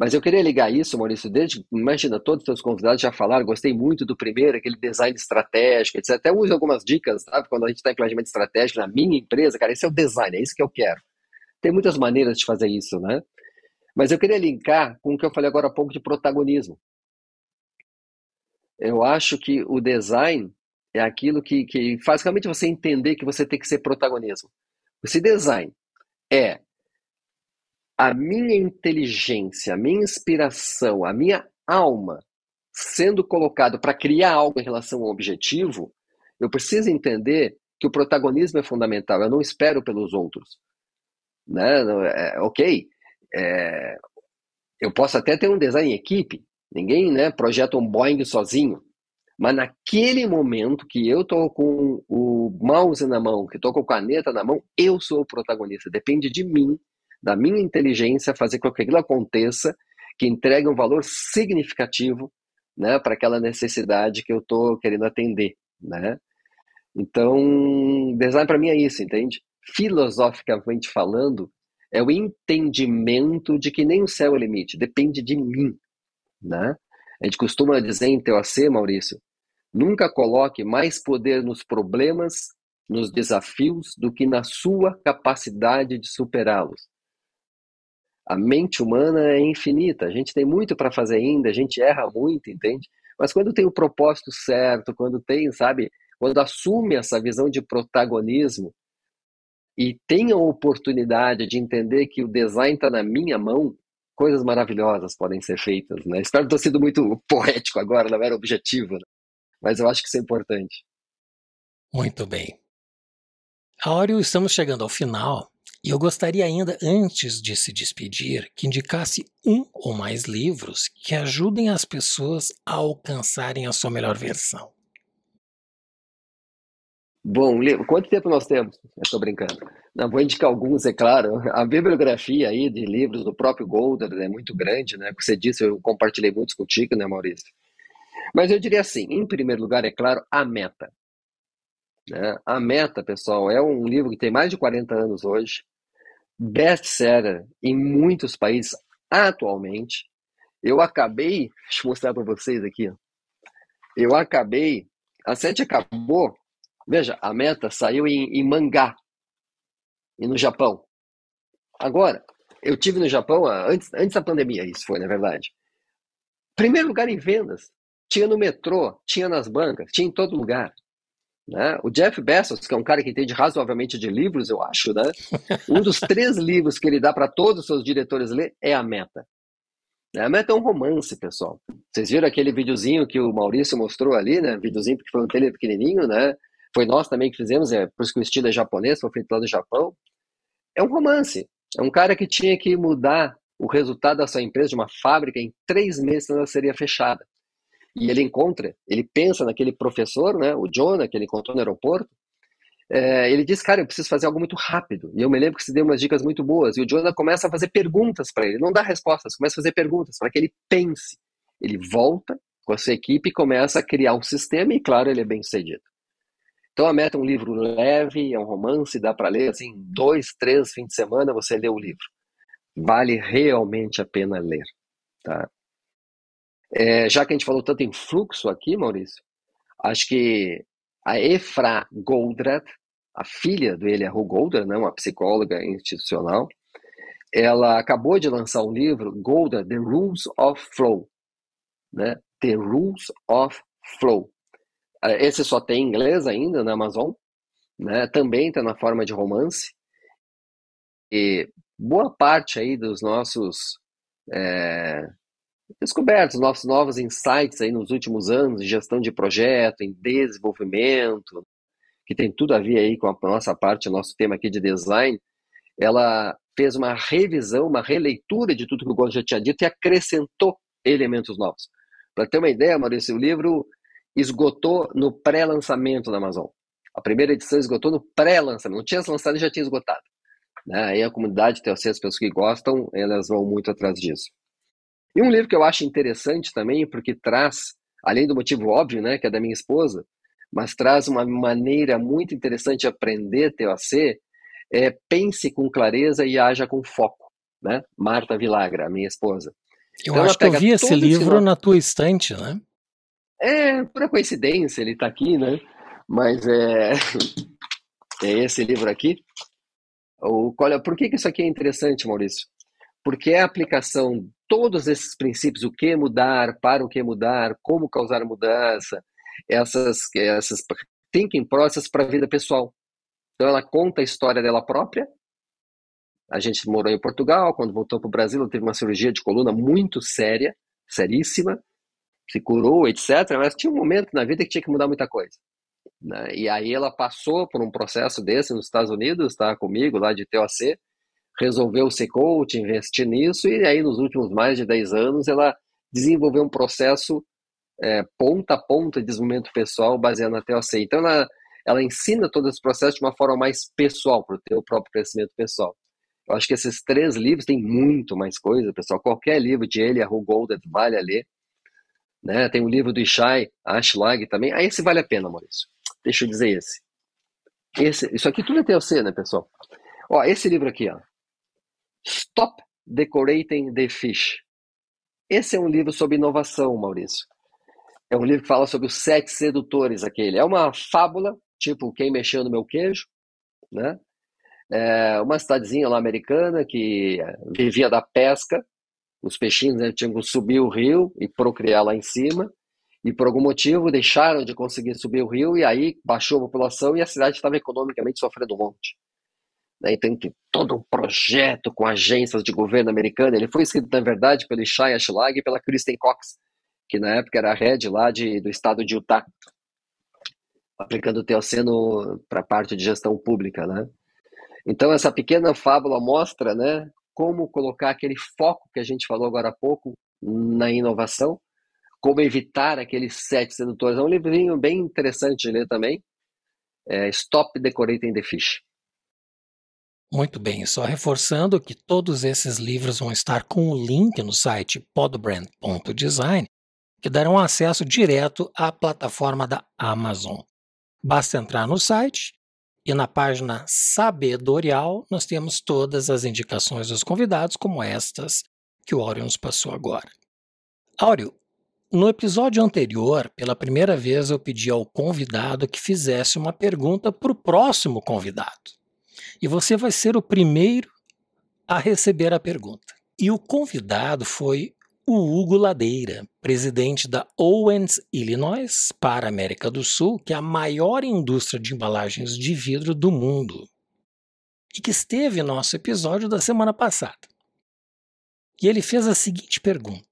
Mas eu queria ligar isso, Maurício, desde, imagina, todos os seus convidados já falaram, gostei muito do primeiro, aquele design estratégico, etc. Até uso algumas dicas, sabe? Quando a gente está em planejamento estratégico na minha empresa, cara, esse é o design, é isso que eu quero. Tem muitas maneiras de fazer isso, né? Mas eu queria linkar com o que eu falei agora há pouco de protagonismo. Eu acho que o design é aquilo que, que faz realmente você entender que você tem que ser protagonismo. Esse design é a minha inteligência, a minha inspiração, a minha alma sendo colocado para criar algo em relação ao objetivo, eu preciso entender que o protagonismo é fundamental. Eu não espero pelos outros. Né? É, ok, é, eu posso até ter um design em equipe. Ninguém né, projeta um Boeing sozinho. Mas naquele momento que eu estou com o mouse na mão, que estou com a caneta na mão, eu sou o protagonista. Depende de mim da minha inteligência fazer com que aquilo aconteça, que entregue um valor significativo né, para aquela necessidade que eu estou querendo atender. Né? Então, design para mim é isso, entende? Filosoficamente falando, é o entendimento de que nem o céu é limite, depende de mim. Né? A gente costuma dizer em TOC, Maurício, nunca coloque mais poder nos problemas nos desafios do que na sua capacidade de superá-los. A mente humana é infinita, a gente tem muito para fazer ainda, a gente erra muito, entende? Mas quando tem o propósito certo, quando tem, sabe, quando assume essa visão de protagonismo e tem a oportunidade de entender que o design está na minha mão, coisas maravilhosas podem ser feitas, né? Espero ter sido muito poético agora, não era objetivo, né? mas eu acho que isso é importante. Muito bem. Áureo, estamos chegando ao final e eu gostaria ainda, antes de se despedir, que indicasse um ou mais livros que ajudem as pessoas a alcançarem a sua melhor versão. Bom, quanto tempo nós temos? Estou brincando. Não, vou indicar alguns, é claro. A bibliografia aí de livros do próprio Golder é muito grande, né? Como você disse, eu compartilhei muitos contigo, né, Maurício? Mas eu diria assim, em primeiro lugar, é claro, A Meta. Né? A Meta, pessoal, é um livro que tem mais de 40 anos hoje, best-seller em muitos países atualmente. Eu acabei, deixa eu mostrar para vocês aqui. Eu acabei, a sete acabou. Veja, a Meta saiu em, em mangá e no Japão. Agora, eu tive no Japão antes, antes da pandemia, isso foi, na verdade. Primeiro lugar em vendas. Tinha no metrô, tinha nas bancas, tinha em todo lugar. Né? O Jeff Bezos, que é um cara que entende razoavelmente de livros, eu acho, né? um dos três livros que ele dá para todos os seus diretores ler é A Meta. A Meta é um romance, pessoal. Vocês viram aquele videozinho que o Maurício mostrou ali, né? Videozinho porque foi um tele pequenininho, né? Foi nós também que fizemos, é por isso que o estilo é japonês, foi feito lá no Japão. É um romance. É um cara que tinha que mudar o resultado da sua empresa, de uma fábrica, em três meses ela seria fechada e ele encontra, ele pensa naquele professor, né, o Jonah, que ele encontrou no aeroporto, é, ele diz, cara, eu preciso fazer algo muito rápido. E eu me lembro que você deu umas dicas muito boas. E o Jonah começa a fazer perguntas para ele, não dá respostas, começa a fazer perguntas para que ele pense. Ele volta com a sua equipe e começa a criar um sistema e, claro, ele é bem sucedido. Então a meta é um livro leve, é um romance, dá para ler assim, dois, três fins de semana você lê o livro. Vale realmente a pena ler. Tá? É, já que a gente falou tanto em fluxo aqui, Maurício, acho que a Efra Goldratt, a filha do Eliahu Goldratt, né, uma psicóloga institucional, ela acabou de lançar um livro, Goldratt, The Rules of Flow. Né? The Rules of Flow. É, esse só tem em inglês ainda na Amazon, né? também está na forma de romance. E boa parte aí dos nossos é, descobertos, nossos novos insights aí nos últimos anos em gestão de projeto, em desenvolvimento, que tem tudo a ver aí com a nossa parte, nosso tema aqui de design, ela fez uma revisão, uma releitura de tudo que o Gomes já tinha dito e acrescentou elementos novos. Para ter uma ideia, Maurício, o livro esgotou no pré-lançamento na Amazon. A primeira edição esgotou no pré-lançamento, não tinha lançado e já tinha esgotado. Né? Aí a comunidade tem as pessoas que gostam, elas vão muito atrás disso. E um livro que eu acho interessante também, porque traz, além do motivo óbvio, né, que é da minha esposa, mas traz uma maneira muito interessante de aprender TOC, é Pense com clareza e haja com foco, né? Marta Vilagra, minha esposa. Eu então, acho que eu vi esse livro esse... na tua estante, né? É, por coincidência, ele está aqui, né? Mas é, é esse livro aqui. O, olha, por que, que isso aqui é interessante, Maurício? Porque é a aplicação todos esses princípios, o que mudar, para o que mudar, como causar mudança, essas, essas thinking process para a vida pessoal. Então ela conta a história dela própria. A gente morou em Portugal, quando voltou para o Brasil, ela teve uma cirurgia de coluna muito séria, seríssima, se curou, etc. Mas tinha um momento na vida que tinha que mudar muita coisa. Né? E aí ela passou por um processo desse nos Estados Unidos, está comigo lá de TOC, resolveu ser coach, investir nisso, e aí nos últimos mais de 10 anos ela desenvolveu um processo é, ponta a ponta de desenvolvimento pessoal baseado na TOC. Então ela, ela ensina todo esse processo de uma forma mais pessoal, para o teu próprio crescimento pessoal. Eu acho que esses três livros têm muito mais coisa, pessoal. Qualquer livro de ele, a Golden, vale a ler. Né? Tem o livro do Ishai Ashlag também. Aí esse vale a pena, Maurício. Deixa eu dizer esse. esse isso aqui tudo é TOC, né, pessoal? Ó, esse livro aqui, ó. Stop Decorating the Fish. Esse é um livro sobre inovação, Maurício. É um livro que fala sobre os sete sedutores, aquele. É uma fábula, tipo Quem Mexeu no Meu Queijo, né? É uma cidadezinha lá americana que vivia da pesca, os peixinhos né, tinham que subir o rio e procriar lá em cima, e por algum motivo deixaram de conseguir subir o rio, e aí baixou a população e a cidade estava economicamente sofrendo um monte. Né? Tem todo um projeto com agências de governo americano, ele foi escrito na verdade pelo Shai Ashlag e pela Kristen Cox, que na época era a head lá de, do estado de Utah, aplicando o Teoceno para a parte de gestão pública, né? Então essa pequena fábula mostra, né, como colocar aquele foco que a gente falou agora há pouco na inovação, como evitar aqueles sete sedutores. É um livrinho bem interessante de ler também. É Stop Decorating the Fish. Muito bem, só reforçando que todos esses livros vão estar com o link no site podbrand.design, que darão acesso direto à plataforma da Amazon. Basta entrar no site e na página Sabedorial nós temos todas as indicações dos convidados, como estas que o Áureo nos passou agora. Áureo, no episódio anterior, pela primeira vez eu pedi ao convidado que fizesse uma pergunta para o próximo convidado. E você vai ser o primeiro a receber a pergunta. E o convidado foi o Hugo Ladeira, presidente da Owens Illinois para a América do Sul, que é a maior indústria de embalagens de vidro do mundo, e que esteve em nosso episódio da semana passada. E ele fez a seguinte pergunta: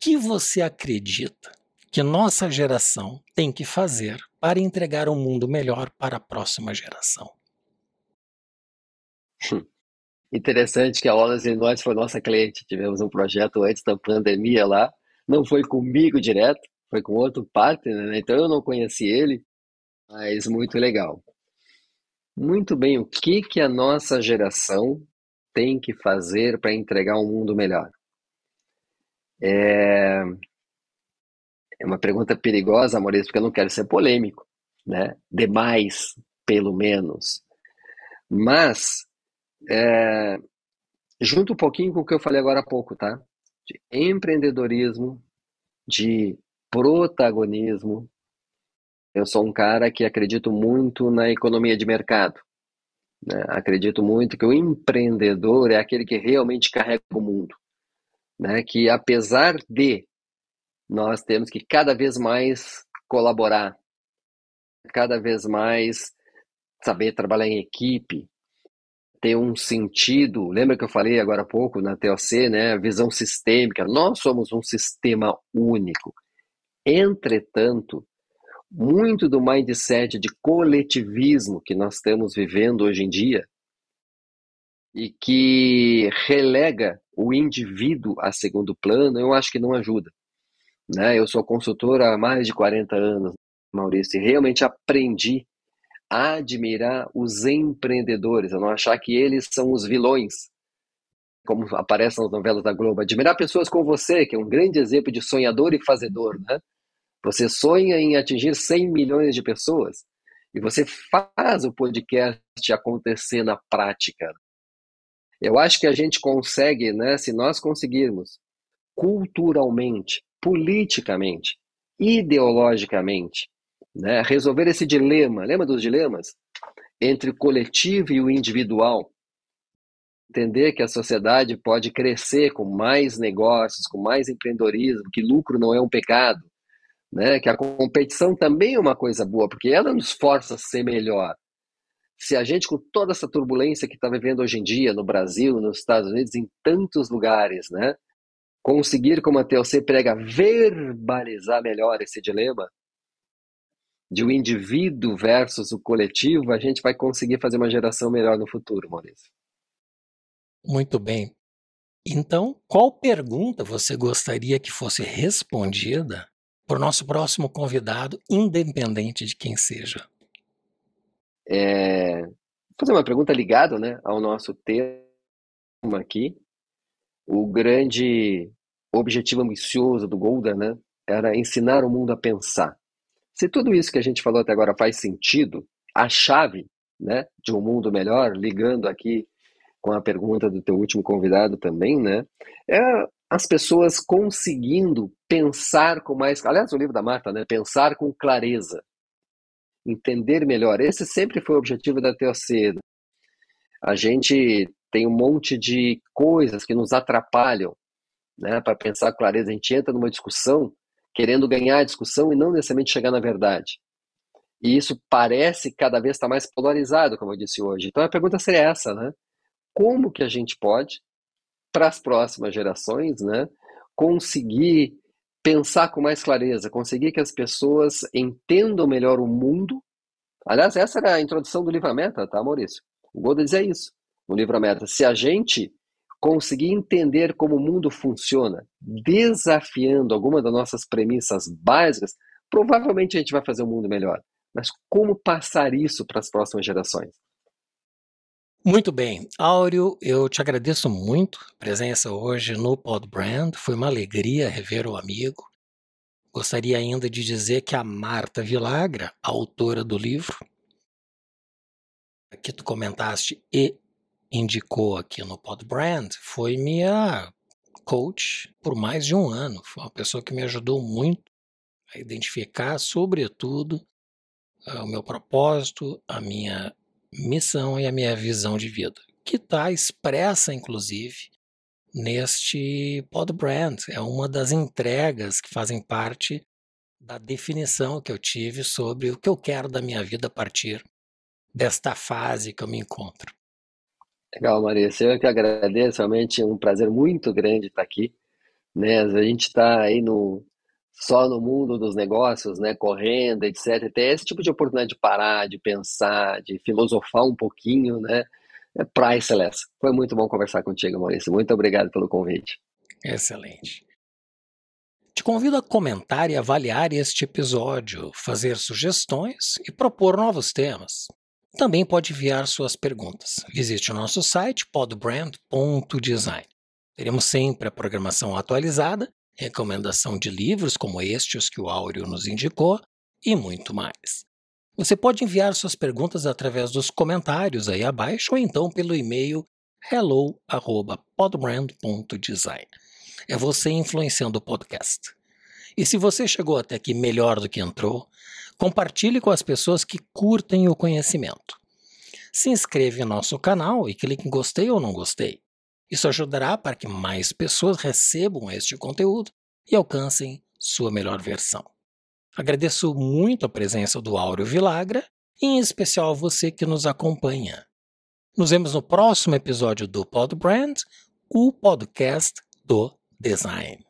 que você acredita que nossa geração tem que fazer para entregar um mundo melhor para a próxima geração? Interessante que a Olas Illinois foi nossa cliente. Tivemos um projeto antes da pandemia lá. Não foi comigo direto, foi com outro partner, né? então eu não conheci ele, mas muito legal. Muito bem, o que, que a nossa geração tem que fazer para entregar um mundo melhor? É... é uma pergunta perigosa, Maurício, porque eu não quero ser polêmico, né? Demais, pelo menos. Mas é, junto um pouquinho com o que eu falei agora há pouco, tá? De empreendedorismo, de protagonismo. Eu sou um cara que acredito muito na economia de mercado. Né? Acredito muito que o empreendedor é aquele que realmente carrega o mundo. Né? Que apesar de nós temos que cada vez mais colaborar, cada vez mais saber trabalhar em equipe, ter um sentido. Lembra que eu falei agora há pouco na TOC, né? Visão sistêmica. Nós somos um sistema único. Entretanto, muito do mindset de coletivismo que nós estamos vivendo hoje em dia e que relega o indivíduo a segundo plano, eu acho que não ajuda. Né? Eu sou consultor há mais de 40 anos, Maurício, e realmente aprendi admirar os empreendedores, a não achar que eles são os vilões, como aparece nas novelas da Globo. Admirar pessoas como você, que é um grande exemplo de sonhador e fazedor, né? Você sonha em atingir 100 milhões de pessoas e você faz o podcast acontecer na prática. Eu acho que a gente consegue, né, se nós conseguirmos culturalmente, politicamente, ideologicamente, né, resolver esse dilema, lembra dos dilemas? Entre o coletivo e o individual. Entender que a sociedade pode crescer com mais negócios, com mais empreendedorismo, que lucro não é um pecado, né? que a competição também é uma coisa boa, porque ela nos força a ser melhor. Se a gente, com toda essa turbulência que está vivendo hoje em dia no Brasil, nos Estados Unidos, em tantos lugares, né? conseguir, como a TLC prega, verbalizar melhor esse dilema, de um indivíduo versus o coletivo, a gente vai conseguir fazer uma geração melhor no futuro, Maurício. Muito bem. Então, qual pergunta você gostaria que fosse respondida por nosso próximo convidado, independente de quem seja? É, vou fazer uma pergunta ligada né, ao nosso tema aqui. O grande objetivo ambicioso do Golda né, era ensinar o mundo a pensar. Se tudo isso que a gente falou até agora faz sentido, a chave né, de um mundo melhor, ligando aqui com a pergunta do teu último convidado também, né, é as pessoas conseguindo pensar com mais, aliás, o livro da Marta, né, pensar com clareza. entender melhor. Esse sempre foi o objetivo da TOC. A gente tem um monte de coisas que nos atrapalham né, para pensar clareza. A gente entra numa discussão querendo ganhar a discussão e não necessariamente chegar na verdade. E isso parece cada vez estar mais polarizado, como eu disse hoje. Então a pergunta seria essa, né? Como que a gente pode, para as próximas gerações, né, conseguir pensar com mais clareza, conseguir que as pessoas entendam melhor o mundo. Aliás, essa era a introdução do livro A Meta, tá, Maurício? O Golda dizia isso no livro A Meta. Se a gente conseguir entender como o mundo funciona, desafiando alguma das nossas premissas básicas, provavelmente a gente vai fazer um mundo melhor. Mas como passar isso para as próximas gerações? Muito bem. Áureo, eu te agradeço muito a presença hoje no Pod Brand. Foi uma alegria rever o amigo. Gostaria ainda de dizer que a Marta Vilagra, autora do livro, que tu comentaste e indicou aqui no Pod Brand, foi minha coach por mais de um ano. Foi uma pessoa que me ajudou muito a identificar, sobretudo, o meu propósito, a minha missão e a minha visão de vida, que está expressa, inclusive, neste Pod Brand. É uma das entregas que fazem parte da definição que eu tive sobre o que eu quero da minha vida a partir desta fase que eu me encontro. Legal, Marisa. Eu que agradeço, realmente é um prazer muito grande estar aqui. Né? A gente está aí no, só no mundo dos negócios, né, correndo, etc. E ter esse tipo de oportunidade de parar, de pensar, de filosofar um pouquinho, né, é priceless. Foi muito bom conversar contigo, Maurício. Muito obrigado pelo convite. Excelente. Te convido a comentar e avaliar este episódio, fazer sugestões e propor novos temas. Também pode enviar suas perguntas. Visite o nosso site podbrand.design. Teremos sempre a programação atualizada recomendação de livros como estes que o Áureo nos indicou e muito mais. Você pode enviar suas perguntas através dos comentários aí abaixo ou então pelo e-mail hello@podbrand.design. É você influenciando o podcast. E se você chegou até aqui melhor do que entrou, compartilhe com as pessoas que curtem o conhecimento. Se inscreva em nosso canal e clique em gostei ou não gostei. Isso ajudará para que mais pessoas recebam este conteúdo e alcancem sua melhor versão. Agradeço muito a presença do Áureo Vilagra e em especial você que nos acompanha. Nos vemos no próximo episódio do Pod Brand, o podcast do design.